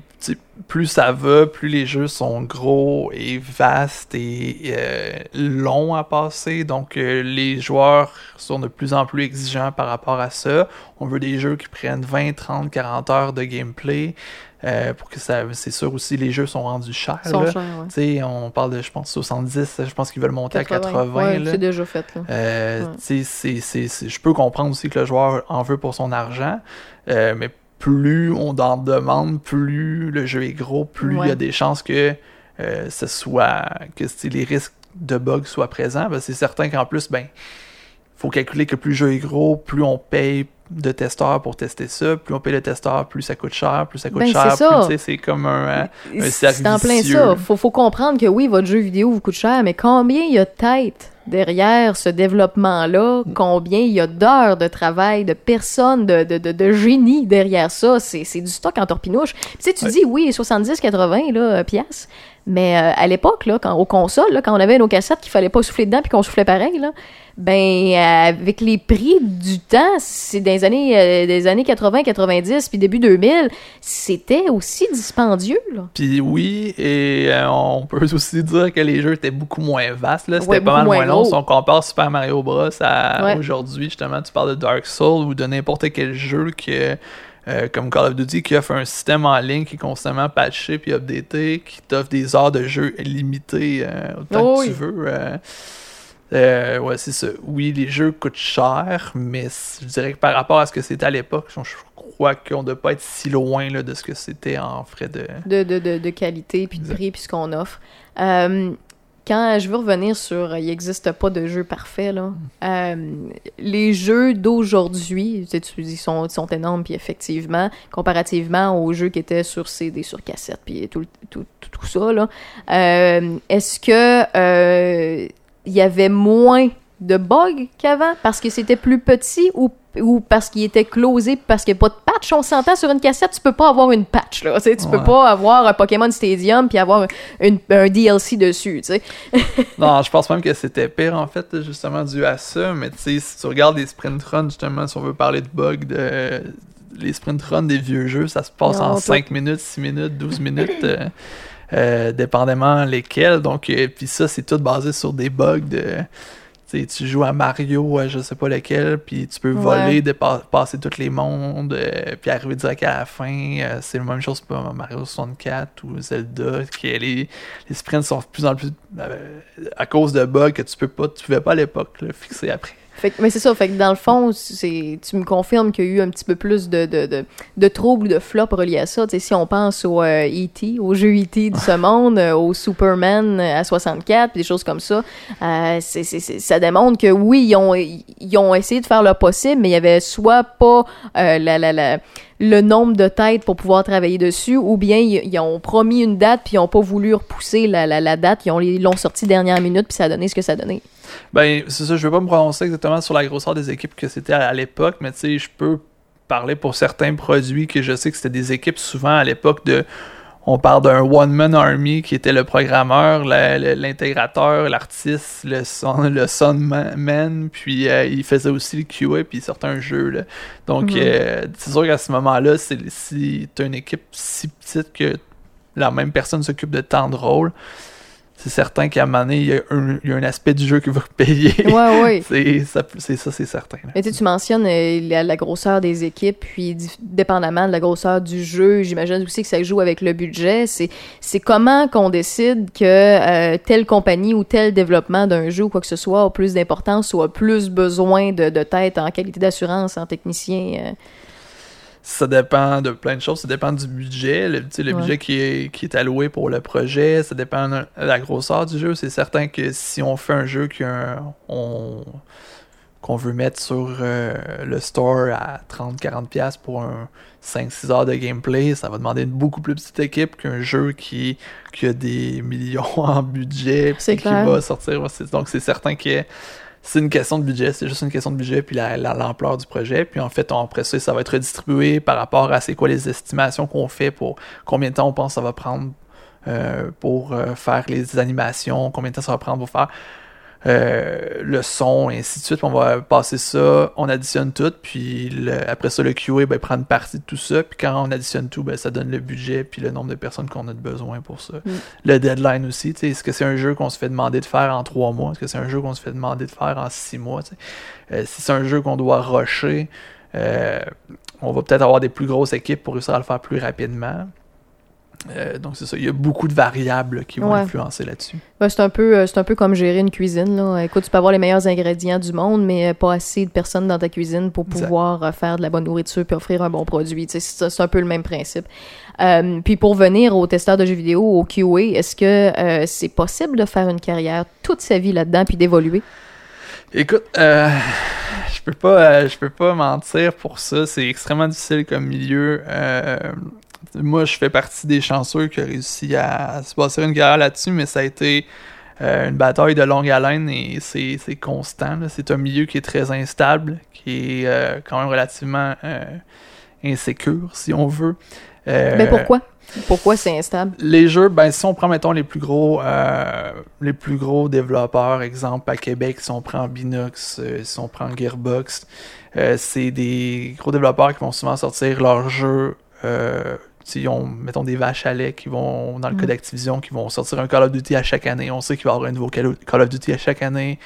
plus ça va, plus les jeux sont gros et vastes et euh, longs à passer. Donc euh, les joueurs sont de plus en plus exigeants par rapport à ça. On veut des jeux qui prennent 20, 30, 40 heures de gameplay. Euh, pour que ça. C'est sûr aussi, les jeux sont rendus chers. Sont là. chers, ouais. On parle de, je pense, 70, je pense qu'ils veulent monter à 80. Ouais, c'est déjà fait. Euh, Ouais. je peux comprendre aussi que le joueur en veut pour son argent, euh, mais plus on en demande, plus le jeu est gros, plus il y a des chances que ce soit que les risques de bugs soient présents. Ben, c'est certain qu'en plus, ben, faut calculer que plus le jeu est gros, plus on paye de testeurs pour tester ça, plus on paye de testeurs, plus ça coûte cher, plus ça coûte Ben, cher, c'est comme un, hein, un C'est en plein ça. Faut, faut comprendre que oui, votre jeu vidéo vous coûte cher, mais combien il y a de têtes derrière ce développement-là? Combien il y a d'heures de travail, de personnes, de, de, de, de génie derrière ça? C'est du stock en torpinouche. Puis, tu sais, tu Ouais. dis, oui, 70, 80 là, euh, piastres. Mais euh, à l'époque, là, quand, aux consoles, là, quand on avait nos cassettes qu'il fallait pas souffler dedans puis qu'on soufflait pareil, là, ben euh, avec les prix du temps, c'est des années euh, des années 80, 90 puis début 2000, c'était aussi dispendieux là. Puis oui, et on peut aussi dire que les jeux étaient beaucoup moins vastes. là. C'était Ouais, pas mal moins moins long. Si on compare Super Mario Bros. à Ouais. aujourd'hui, justement, tu parles de Dark Souls ou de n'importe quel jeu que euh, comme Call of Duty qui offre un système en ligne qui est constamment patché puis updaté, qui t'offre des heures de jeu limitées euh, autant Oh que oui. tu veux. euh, ouais, c'est ça. Oui, les jeux coûtent cher, mais je dirais que par rapport à ce que c'était à l'époque, je, crois qu'on ne doit pas être si loin là, de ce que c'était en frais de. de, de, de, de qualité, puis de prix, puis ce qu'on offre. Euh, quand je veux revenir sur euh, il n'existe pas de jeu parfait, là, euh, les jeux d'aujourd'hui, sais, tu dis, sont, sont énormes, puis effectivement, comparativement aux jeux qui étaient sur CD, sur cassette, puis tout, ça, là, euh, est-ce que il y avait moins de bugs qu'avant parce que c'était plus petit ou, ou parce qu'il était closé parce qu'il n'y a pas de patch on s'entend sur une cassette tu peux pas avoir une patch là tu tu peux Ouais. pas avoir un Pokémon Stadium puis avoir une- un DLC dessus Non, je pense même que c'était pire en fait, justement dû à ça. Mais tu sais, si tu regardes les sprint runs, justement, si on veut parler de bugs, de... les sprint runs des vieux jeux, ça se passe Non, en toi- 5 minutes, 6 minutes, 12 minutes, euh, euh, dépendamment lesquels. Donc, euh, puis ça, c'est tout basé sur des bugs de. Tu sais, tu joues à Mario, je sais pas lequel, puis tu peux Ouais. voler, dépa- passer tous les mondes, euh, puis arriver direct à la fin. Euh, c'est la même chose pour Mario 64 ou Zelda, qui est les, les sprints sont de plus en plus euh, à cause de bugs que tu peux pas, tu pouvais pas à l'époque là, fixer après. Fait que- mais c'est ça, fait que dans le fond, c'est, tu me confirmes qu'il y a eu un petit peu plus de, de, de, de troubles, de flops reliés à ça. Si on pense au euh, E.T., au jeu E.T. de ce monde, euh, au Superman euh, à 64, puis des choses comme ça, euh, c'est, c'est, c'est- ça démontre que oui, ils ont, ils ont essayé de faire le possible, mais il y avait soit pas euh, la, la, la, le nombre de têtes pour pouvoir travailler dessus, ou bien ils, ont promis une date, puis ils ont pas voulu repousser la, la, la date, ils ont- ils l'ont sorti dernière minute, puis ça a donné ce que ça a donné. Ben, c'est ça, je vais pas me prononcer exactement sur la grosseur des équipes que c'était à, à l'époque, mais tu sais, je peux parler pour certains produits que je sais que c'était des équipes souvent à l'époque de. On parle d'un one-man army qui était le programmeur, l'intégrateur, l'artiste, le son, le sonman, puis euh, il faisait aussi le QA, puis il sortait un jeu. Là. Donc, Mhm. euh, c'est sûr qu'à ce moment-là, c'est, si tu as une équipe si petite que la même personne s'occupe de tant de rôles, c'est certain qu'à un moment donné, il y a un, il y a un aspect du jeu qui va payer. Ouais, ouais. c'est, ça, c'est certain. là. Mais tu sais, tu mentionnes euh, la, la grosseur des équipes, puis dépendamment de la grosseur du jeu, j'imagine aussi que ça joue avec le budget. C'est, c'est comment qu'on décide que euh, telle compagnie ou tel développement d'un jeu ou quoi que ce soit a plus d'importance ou a plus besoin de, de tête en qualité d'assurance, en technicien. euh? Ça dépend de plein de choses. Ça dépend du budget, le, Ouais. budget qui est, qui est alloué pour le projet. Ça dépend de la grosseur du jeu. C'est certain que si on fait un jeu qu'on on- qu'on veut mettre sur euh, le store à 30-40$ piastres pour un 5-6 heures de gameplay, ça va demander une beaucoup plus petite équipe qu'un jeu qui, qui a des millions en budget C'est qui va sortir. Donc c'est certain que c'est une question de budget, c'est juste une question de budget puis la- la- l'ampleur du projet. Puis en fait, on, après ça, ça va être redistribué par rapport à c'est quoi les estimations qu'on fait pour combien de temps on pense ça va prendre euh, pour euh, faire les animations, combien de temps ça va prendre pour faire euh, le son, et ainsi de suite. On va passer ça, on additionne tout, puis le- après ça, le QA ben, prend une partie de tout ça, puis quand on additionne tout, ben, ça donne le budget, puis le nombre de personnes qu'on a de besoin pour ça. Mm. Le deadline aussi, est-ce que c'est un jeu qu'on se fait demander de faire en trois mois? Est-ce que c'est un jeu qu'on se fait demander de faire en six mois? Euh, si c'est un jeu qu'on doit rusher, euh, on va peut-être avoir des plus grosses équipes pour réussir à le faire plus rapidement. Euh, donc c'est ça, il y a beaucoup de variables qui vont Ouais. influencer là-dessus. Ben, c'est un peu euh, c'est un peu comme gérer une cuisine là. Écoute, tu peux avoir les meilleurs ingrédients du monde, mais euh, pas assez de personnes dans ta cuisine pour Exact. pouvoir faire de la bonne nourriture puis offrir un bon produit. C'est c'est un peu le même principe. Euh, puis pour venir aux testeurs de jeux vidéo, au QA, est-ce que euh, c'est possible de faire une carrière toute sa vie là-dedans puis d'évoluer? Écoute, euh, je peux pas, je peux pas mentir pour ça. C'est extrêmement difficile comme milieu. Moi, je fais partie des chanceux qui ont réussi à, se passer une carrière là-dessus, mais ça a été euh, une bataille de longue haleine et c'est c'est constant. là. C'est un milieu qui est très instable, qui est euh, quand même relativement euh, insécure, si on veut. Euh, Ben pourquoi? Pourquoi c'est instable? les jeux, ben si on prend mettons les plus gros euh, les plus gros développeurs, exemple à Québec, si on prend Binox, euh, si on prend Gearbox, euh, c'est des gros développeurs qui vont souvent sortir leurs jeux. Ils ont, mettons, des vaches à lait qui vont, dans le cas Mm. d'Activision, qui vont sortir un Call of Duty à chaque année. On sait qu'il va y avoir un nouveau Call of Call of Duty à chaque année.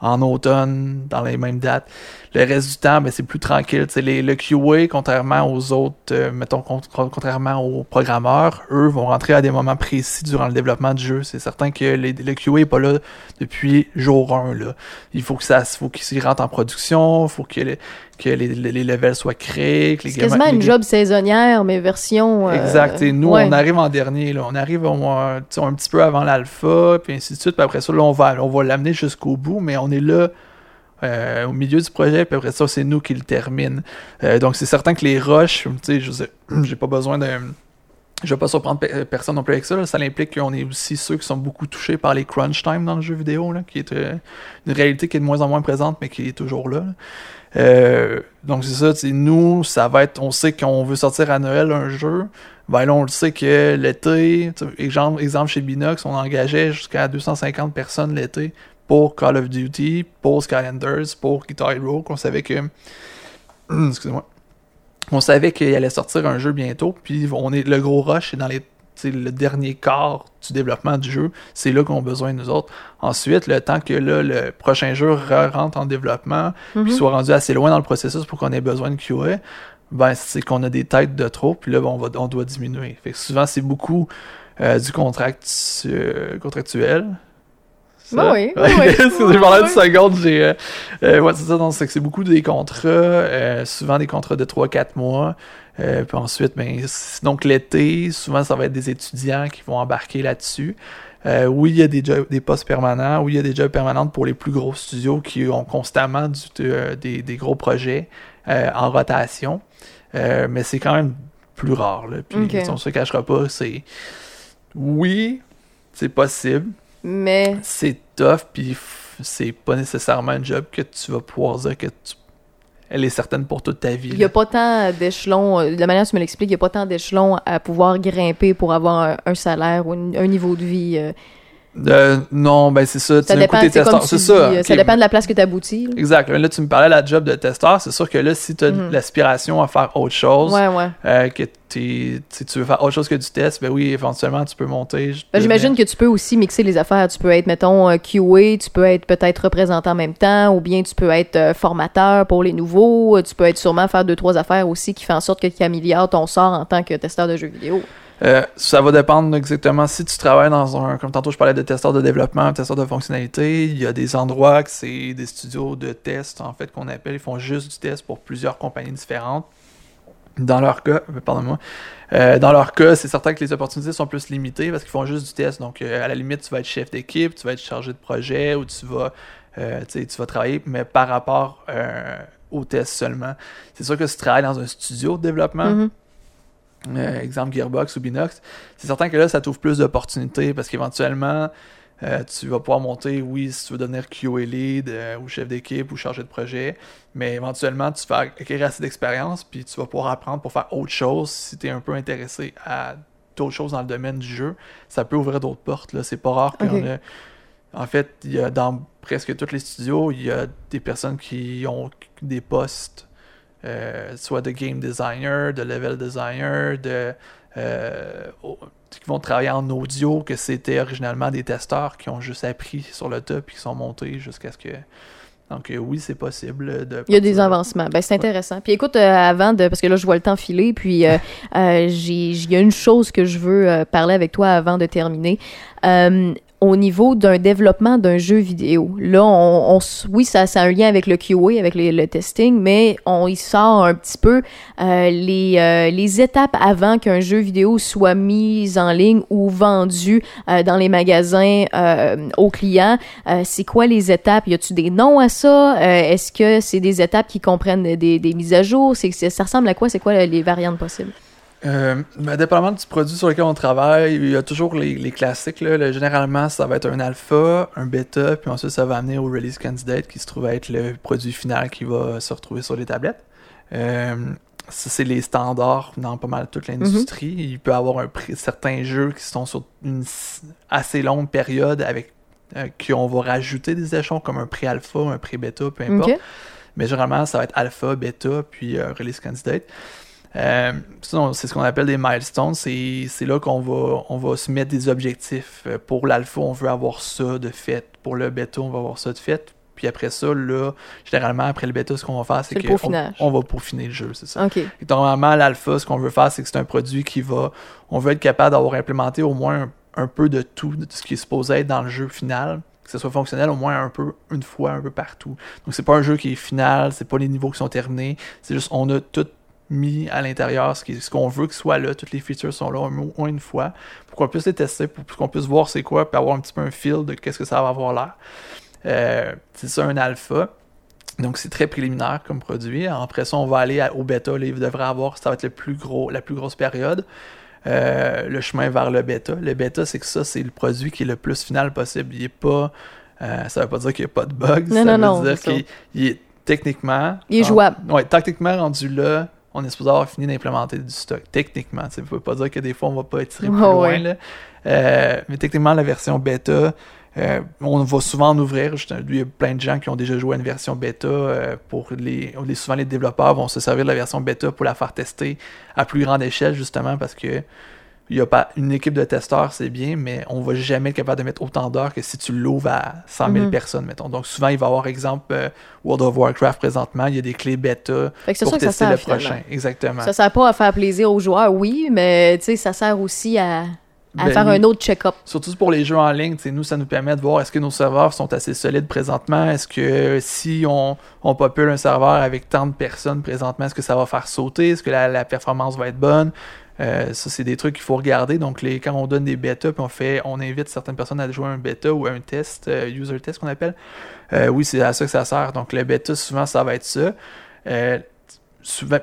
En automne, dans les mêmes dates. Le reste du temps, ben, c'est plus tranquille. Les, le QA, contrairement aux autres, euh, mettons, con- con- contrairement aux programmeurs, eux vont rentrer à des moments précis durant le développement du jeu. C'est certain que les- le QA n'est pas là depuis jour 1. Là. Il faut que ça faut qu'il rentre en production, il faut que, les, que les, levels soient créés. Que les C'est quasiment une job saisonnière, mais version. euh, Exact. Et nous, ouais. on arrive en dernier. Là. On arrive au moins, tu sais, un petit peu avant l'alpha, puis ainsi de suite. Puis après ça, là, on va, on va l'amener jusqu'au bout, mais on est là euh, au milieu du projet, puis après ça, c'est nous qui le termine. Euh, donc, c'est certain que les rushs, tu sais, j'ai pas besoin de. Je vais pas surprendre pe- personne non plus avec ça. Ça implique qu'on est aussi ceux qui sont beaucoup touchés par les crunch time dans le jeu vidéo, là, qui est euh, une réalité qui est de moins en moins présente, mais qui est toujours là. Euh, donc c'est ça, nous, ça va être, on sait qu'on veut sortir à Noël un jeu, ben là on le sait que l'été, exemple, exemple chez Binox, on engageait jusqu'à 250 personnes l'été pour Call of Duty, pour Skylanders, pour Guitar Hero, qu'on savait que, excusez-moi, on savait qu'il allait sortir un jeu bientôt, puis on est le gros rush, c'est dans les le dernier quart du développement du jeu, c'est là qu'on a besoin de nous autres. Ensuite, le temps que là, le prochain jeu re- rentre en développement, puis soit rendu assez loin dans le processus pour qu'on ait besoin de QA, ben c'est qu'on a des têtes de trop, puis là, ben, on, va, on doit diminuer. Fait que souvent, c'est beaucoup euh, du contract, euh, contractuel. Ben oui, oui, Ouais, oui. Excusez, je parlais Oui, de seconde, j'ai... euh, euh, ouais, c'est ça, donc c'est beaucoup des contrats, euh, souvent des contrats de 3-4 mois, puis ensuite, ben, donc l'été, souvent ça va être des étudiants qui vont embarquer là-dessus. Oui, il y a des, jobs, des postes permanents, oui, il y a des jobs permanents pour les plus gros studios qui ont constamment du- des, des gros projets en rotation, mais c'est quand même plus rare. Là. Puis Ok. on se cachera pas, c'est... Oui, c'est possible, Mais c'est tough, puis c'est pas nécessairement un job que tu vas pouvoir dire que tu... elle est certaine pour toute ta vie. il n'y a pas tant d'échelons, euh, de la manière dont tu me l'expliques, il n'y a pas tant d'échelons à pouvoir grimper pour avoir un, un salaire ou un niveau de vie. euh. Euh, non, ben c'est ça. Ça tu dépend, testeur, c'est ça. ça dépend de la place que tu aboutis. Exact. Là, tu me parlais de la job de testeur. C'est sûr que là, si tu as Mhm. l'aspiration à faire autre chose, Ouais, ouais. euh, que si tu veux faire autre chose que du test, ben oui, éventuellement, tu peux monter. Ben, J'imagine que tu peux aussi mixer les affaires. Tu peux être, mettons, euh, QA, tu peux être peut-être représentant en même temps, ou bien tu peux être formateur pour les nouveaux. Tu peux être sûrement faire deux, trois affaires aussi qui font en sorte que tu améliores ton sort en tant que testeur de jeux vidéo. Euh, ça va dépendre exactement si tu travailles dans un, comme tantôt je parlais de testeur de développement, testeur de fonctionnalité, il y a des endroits que c'est des studios de test en fait qu'on appelle, ils font juste du test pour plusieurs compagnies différentes. Dans leur cas, euh, pardonne-moi, euh, dans leur cas, c'est certain que les opportunités sont plus limitées parce qu'ils font juste du test. Donc, euh, à la limite, tu vas être chef d'équipe, tu vas être chargé de projet ou tu vas, tu vas travailler, mais par rapport au test seulement. C'est sûr que si tu travailles dans un studio de développement, Mhm. Euh, exemple Gearbox ou Binox, c'est certain que là, ça t'ouvre plus d'opportunités parce qu'éventuellement, euh, tu vas pouvoir monter, oui, si tu veux devenir QA lead euh, ou chef d'équipe ou chargé de projet, mais éventuellement, tu vas acquérir assez d'expérience puis tu vas pouvoir apprendre pour faire autre chose si tu es un peu intéressé à d'autres choses dans le domaine du jeu. Ça peut ouvrir d'autres portes. Là. C'est pas rare qu'on Ok. a- En fait, il y a dans presque tous les studios, il y a des personnes qui ont des postes euh, soit de game designer, de level designer, de euh, qui vont travailler en audio, que c'était originalement des testeurs qui ont juste appris sur le top et qui sont montés jusqu'à ce que. Donc euh, oui, c'est possible de. Il y a des avancements. Ben, c'est intéressant. Puis écoute, euh, avant de. Parce que là, je vois le temps filer. Puis euh, euh, j'ai- il y a une chose que je veux parler avec toi avant de terminer. Au niveau d'un développement d'un jeu vidéo, là, on, on oui, ça, ça a un lien avec le QA, avec le testing, mais on y sort un petit peu euh, les, euh, les étapes avant qu'un jeu vidéo soit mis en ligne ou vendu euh, dans les magasins euh, aux clients. Euh, c'est quoi les étapes? Y a-tu des noms à ça? Euh, Est-ce que c'est des étapes qui comprennent des, des mises à jour? C'est- ça ressemble à quoi? C'est quoi les variantes possibles? Euh, ben, dépendamment du produit sur lequel on travaille, il y a toujours les, les classiques. Là. Le- généralement, ça va être un alpha, un bêta, puis ensuite ça va amener au release candidate qui se trouve à être le produit final qui va se retrouver sur les tablettes. Euh, ça, c'est les standards dans pas mal toute l'industrie. Il peut y avoir un certains jeux qui sont sur une assez longue période avec euh, qu'on va rajouter des échelons comme un prix alpha, un prix bêta, peu importe. Mais généralement, ça va être alpha, bêta, puis release candidate. Euh, c'est ce qu'on appelle des milestones. C'est là qu'on va, on va se mettre des objectifs. Euh, Pour l'alpha, on veut avoir ça de fait. Pour le bêta, on va avoir ça de fait. Puis après ça, là, généralement, après le bêta, ce qu'on va faire, c'est qu'on on va peaufiner le jeu, c'est ça. OK. Et normalement, l'alpha, ce qu'on veut faire, c'est que c'est un produit qui va. On veut être capable d'avoir implémenté au moins un, un peu de tout, de ce qui est supposé être dans le jeu final. Que ce soit fonctionnel au moins un peu, une fois, un peu partout. Donc, c'est pas un jeu qui est final, c'est pas les niveaux qui sont terminés. C'est juste, on a tout mis à l'intérieur, ce qu'on veut que soit là. Toutes les features sont là au moins une fois. Pour qu'on puisse les tester, pour qu'on puisse voir c'est quoi, puis avoir un petit peu un feel de qu'est-ce que ça va avoir l'air. Euh, c'est ça, un alpha. Donc, c'est très préliminaire comme produit. Après ça, on va aller à- au bêta. Là, il devrait avoir, ça va être le plus gros, la plus grosse période. Euh, le chemin vers le bêta. Le bêta, c'est que ça, c'est le produit qui est le plus final possible. Il est pas. euh, ça veut pas dire qu'il n'y a pas de bugs. Non, ça non, veut non, dire qu'il il est techniquement. Il est en- jouable. Ouais, techniquement rendu là, on est supposé avoir fini d'implémenter du stock. Techniquement. Ça ne veut pas dire que des fois, on va pas étirer plus loin. ouais. là. Euh, mais techniquement, la version bêta, euh, on va souvent en ouvrir. Il y a plein de gens qui ont déjà joué à une version bêta. euh, pour les, les- souvent, les développeurs vont se servir de la version bêta pour la faire tester à plus grande échelle, justement, parce que il y a pas une équipe de testeurs, c'est bien, mais on va jamais être capable de mettre autant d'heures que si tu l'ouvres à 100 000 Mhm. personnes, mettons. Donc, souvent, il va y avoir, exemple, euh, World of Warcraft présentement, il y a des clés bêta pour tester sert, le finalement. prochain. Exactement. Ça sert pas à faire plaisir aux joueurs, oui, mais ça sert aussi à, à Ben, faire un autre check-up. Surtout pour les jeux en ligne, nous, ça nous permet de voir est-ce que nos serveurs sont assez solides présentement. Est-ce que si on, on popule un serveur avec tant de personnes présentement, est-ce que ça va faire sauter? Est-ce que la, la performance va être bonne? Euh, ça, c'est des trucs qu'il faut regarder. Donc, les, quand on donne des bêtas, puis on fait, on invite certaines personnes à jouer un bêta ou un test, euh, user test qu'on appelle. euh, oui, c'est à ça que ça sert. Donc, le bêta, souvent, ça va être ça.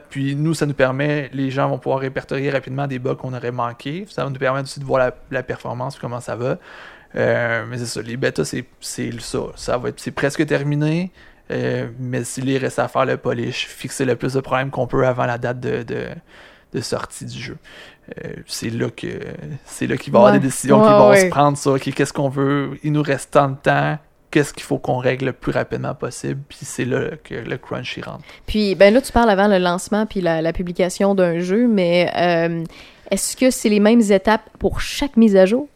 Puis nous, ça nous permet, les gens vont pouvoir répertorier rapidement des bugs qu'on aurait manqués. Ça va nous permettre aussi de voir la, performance, comment ça va. Mais c'est ça, les bêtas, c'est, ça. Ça va être, c'est presque terminé. Mais s'il reste à faire le polish, fixer le plus de problèmes qu'on peut avant la date de, de sortie du jeu. Euh, c'est là que c'est là qu'il va y avoir des décisions Ouais, qui vont ouais. se prendre ça. ok, qu'est-ce qu'on veut? Il nous reste tant de temps. Qu'est-ce qu'il faut qu'on règle le plus rapidement possible? Puis c'est là que le crunch y rentre. Puis, ben là, tu parles avant le lancement puis la, la publication d'un jeu, mais euh, est-ce que c'est les mêmes étapes pour chaque mise à jour?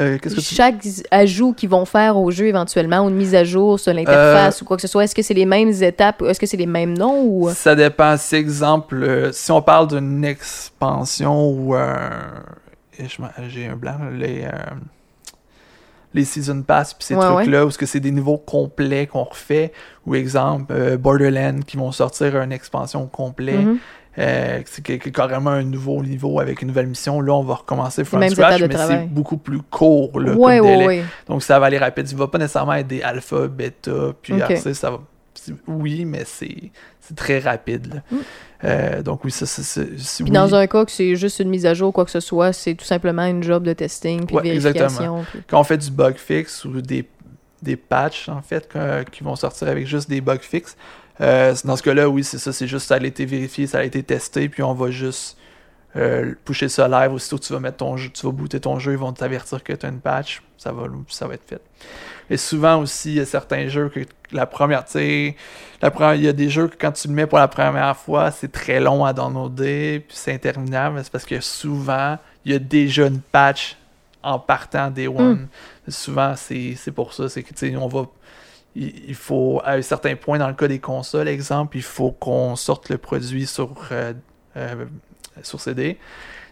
Euh, tu Chaque ajout qu'ils vont faire au jeu éventuellement, ou une mise à jour sur Euh, l'interface ou quoi que ce soit, est-ce que c'est les mêmes étapes, est-ce que c'est les mêmes noms ou... Ça dépend. Si, exemple, euh, si on parle d'une expansion ou un. J'ai un blanc, les. euh, les Season Pass, puis ces Ouais, trucs-là, où est-ce que c'est des niveaux complets qu'on refait, ou exemple, euh, Borderlands, qui vont sortir une expansion complète, Mhm. Euh, c'est carrément un nouveau niveau avec une nouvelle mission. Là, on va recommencer from scratch, mais c'est beaucoup plus court là, Ouais, comme ouais, délai. ouais. Donc ça va aller rapide. Il va pas nécessairement être des alpha, bêta, puis. RC, ça va. Oui, mais c'est très rapide. là. Mm. Euh, donc oui, ça c'est. Puis oui. dans un cas que c'est juste une mise à jour, quoi que ce soit, c'est tout simplement une job de testing puis vérification. puis- Quand on fait du bug fix ou des, des patchs, en fait, qui vont sortir avec juste des bugs fixes, euh, dans ce cas-là, oui, c'est ça. C'est juste ça a été vérifié, ça a été testé, puis on va juste euh, pusher ça live. Aussitôt que tu vas mettre ton jeu, tu vas booter ton jeu, ils vont t'avertir que tu as une patch, ça va, ça va être fait. Et souvent aussi, il y a certains jeux que la première, tu sais, la première, il y a des jeux que quand tu le mets pour la première fois, c'est très long à downloader, puis c'est interminable, mais c'est parce que souvent, il y a déjà une patch en partant des one. Souvent, c'est c'est pour ça, c'est que, tu sais, on va il faut, à un certain point, dans le cas des consoles, exemple, il faut qu'on sorte le produit sur, euh, euh, sur CD.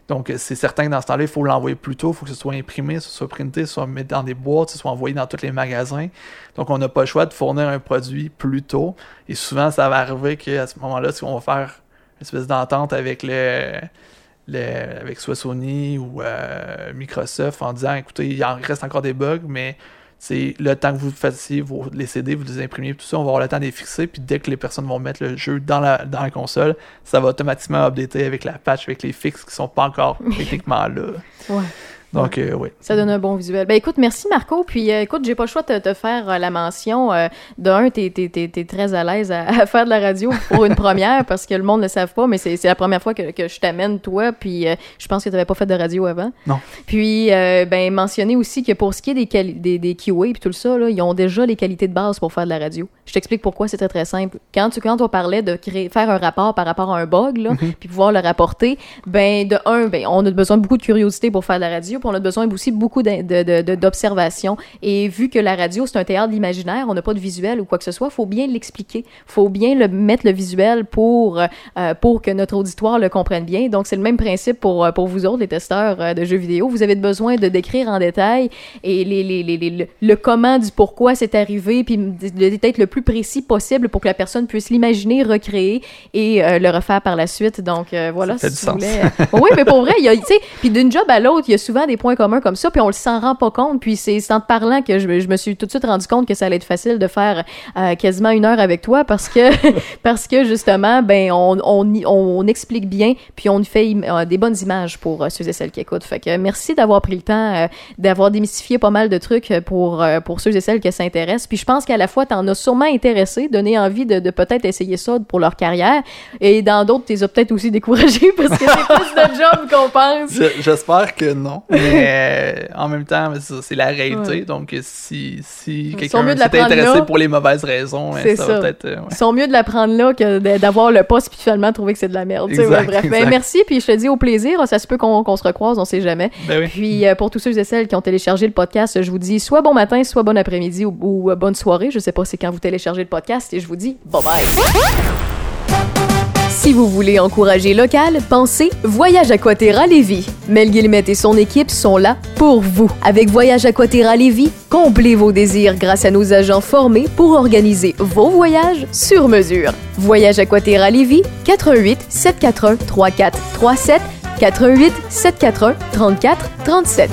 Donc, c'est certain que dans ce temps-là, il faut l'envoyer plus tôt, il faut que ce soit imprimé, ce soit printé, soit mis dans des boîtes, ce soit envoyé dans tous les magasins. Donc, on n'a pas le choix de fournir un produit plus tôt. Et souvent, ça va arriver qu'à ce moment-là, si on va faire une espèce d'entente avec le, le- avec soit Sony ou euh, Microsoft en disant écoutez, il en reste encore des bugs, mais c'est le temps que vous fassiez vos, les CD, vous les imprimiez, tout ça, on va avoir le temps de les fixer, puis dès que les personnes vont mettre le jeu dans la, dans la console, ça va automatiquement updater avec la patch, avec les fixes qui sont pas encore techniquement là. Ouais. Donc, euh, oui. Ça donne un bon visuel. Ben écoute, merci Marco. Puis euh, écoute, j'ai pas le choix de te faire euh, la mention. Euh, D'un, t'es t'es très à l'aise à, à faire de la radio pour une première parce que le monde ne le savent pas, mais c'est la première fois que, que je t'amène toi. Puis euh, je pense que t'avais pas fait de radio avant. Non. Puis ben mentionner aussi que pour ce qui est des, des, des QA et tout ça, là, ils ont déjà les qualités de base pour faire de la radio. Je t'explique pourquoi. C'est très très simple. Quand tu quand on parlait de créer faire un rapport par rapport à un bug là, puis pouvoir le rapporter, ben de un, ben on a besoin de beaucoup de curiosité pour faire de la radio. On a besoin aussi beaucoup d'observation. Et vu que la radio, c'est un théâtre d'imaginaire, on n'a pas de visuel ou quoi que ce soit, faut bien l'expliquer. faut bien le, mettre le visuel pour, euh, pour que notre auditoire le comprenne bien. Donc, c'est le même principe pour, euh, pour vous autres, les testeurs euh, de jeux vidéo. Vous avez besoin de décrire en détail et les, les, les, les- le, comment du pourquoi c'est arrivé, puis d'être le plus précis possible pour que la personne puisse l'imaginer, recréer et euh, le refaire par la suite. Donc, euh, voilà, Ça fait si du sens. euh, oui, mais pour vrai, il y a, tu sais, puis d'une job à l'autre, il y a souvent des points communs comme ça, puis on le s'en rend pas compte. Puis c'est en te parlant que je, me- suis tout de suite rendu compte que ça allait être facile de faire euh, quasiment une heure avec toi parce que parce que justement, ben on, on, explique bien, puis on fait euh, des bonnes images pour euh, ceux et celles qui écoutent. Fait que merci d'avoir pris le temps d'avoir démystifié pas mal de trucs pour pour ceux et celles qui s'intéressent. Puis je pense qu'à la fois, t'en as sûrement intéressé, donné envie de, peut-être essayer ça pour leur carrière, et dans d'autres, t'es peut-être aussi découragé parce que c'est plus de job qu'on pense. Je- J'espère que non. Mais euh, en même temps, c'est la réalité. Ouais. Donc, si, si quelqu'un s'est intéressé là. pour les mauvaises raisons, C'est ça, ça. va peut-être. euh, ouais. Ils sont mieux de la prendre là que d'avoir le poste puis finalement trouver que c'est de la merde. Exact, ouais, bref, Ben, merci puis je te dis au plaisir. Ça se peut qu'on se recroise, on sait jamais. Ben oui. Puis euh, pour tous ceux et celles qui ont téléchargé le podcast, je vous dis soit bon matin, soit bon après-midi ou, ou, euh, bonne soirée. Je sais pas c'est quand vous téléchargez le podcast et je vous dis bye bye. Si vous voulez encourager local, pensez Voyage Aquaterra Lévis. Mel Guillemette et son équipe sont là pour vous. Avec Voyage Aquaterra Lévis, comblez vos désirs grâce à nos agents formés pour organiser vos voyages sur mesure. Voyage Aquaterra Lévis, 88 741 3437 88 741 34 37.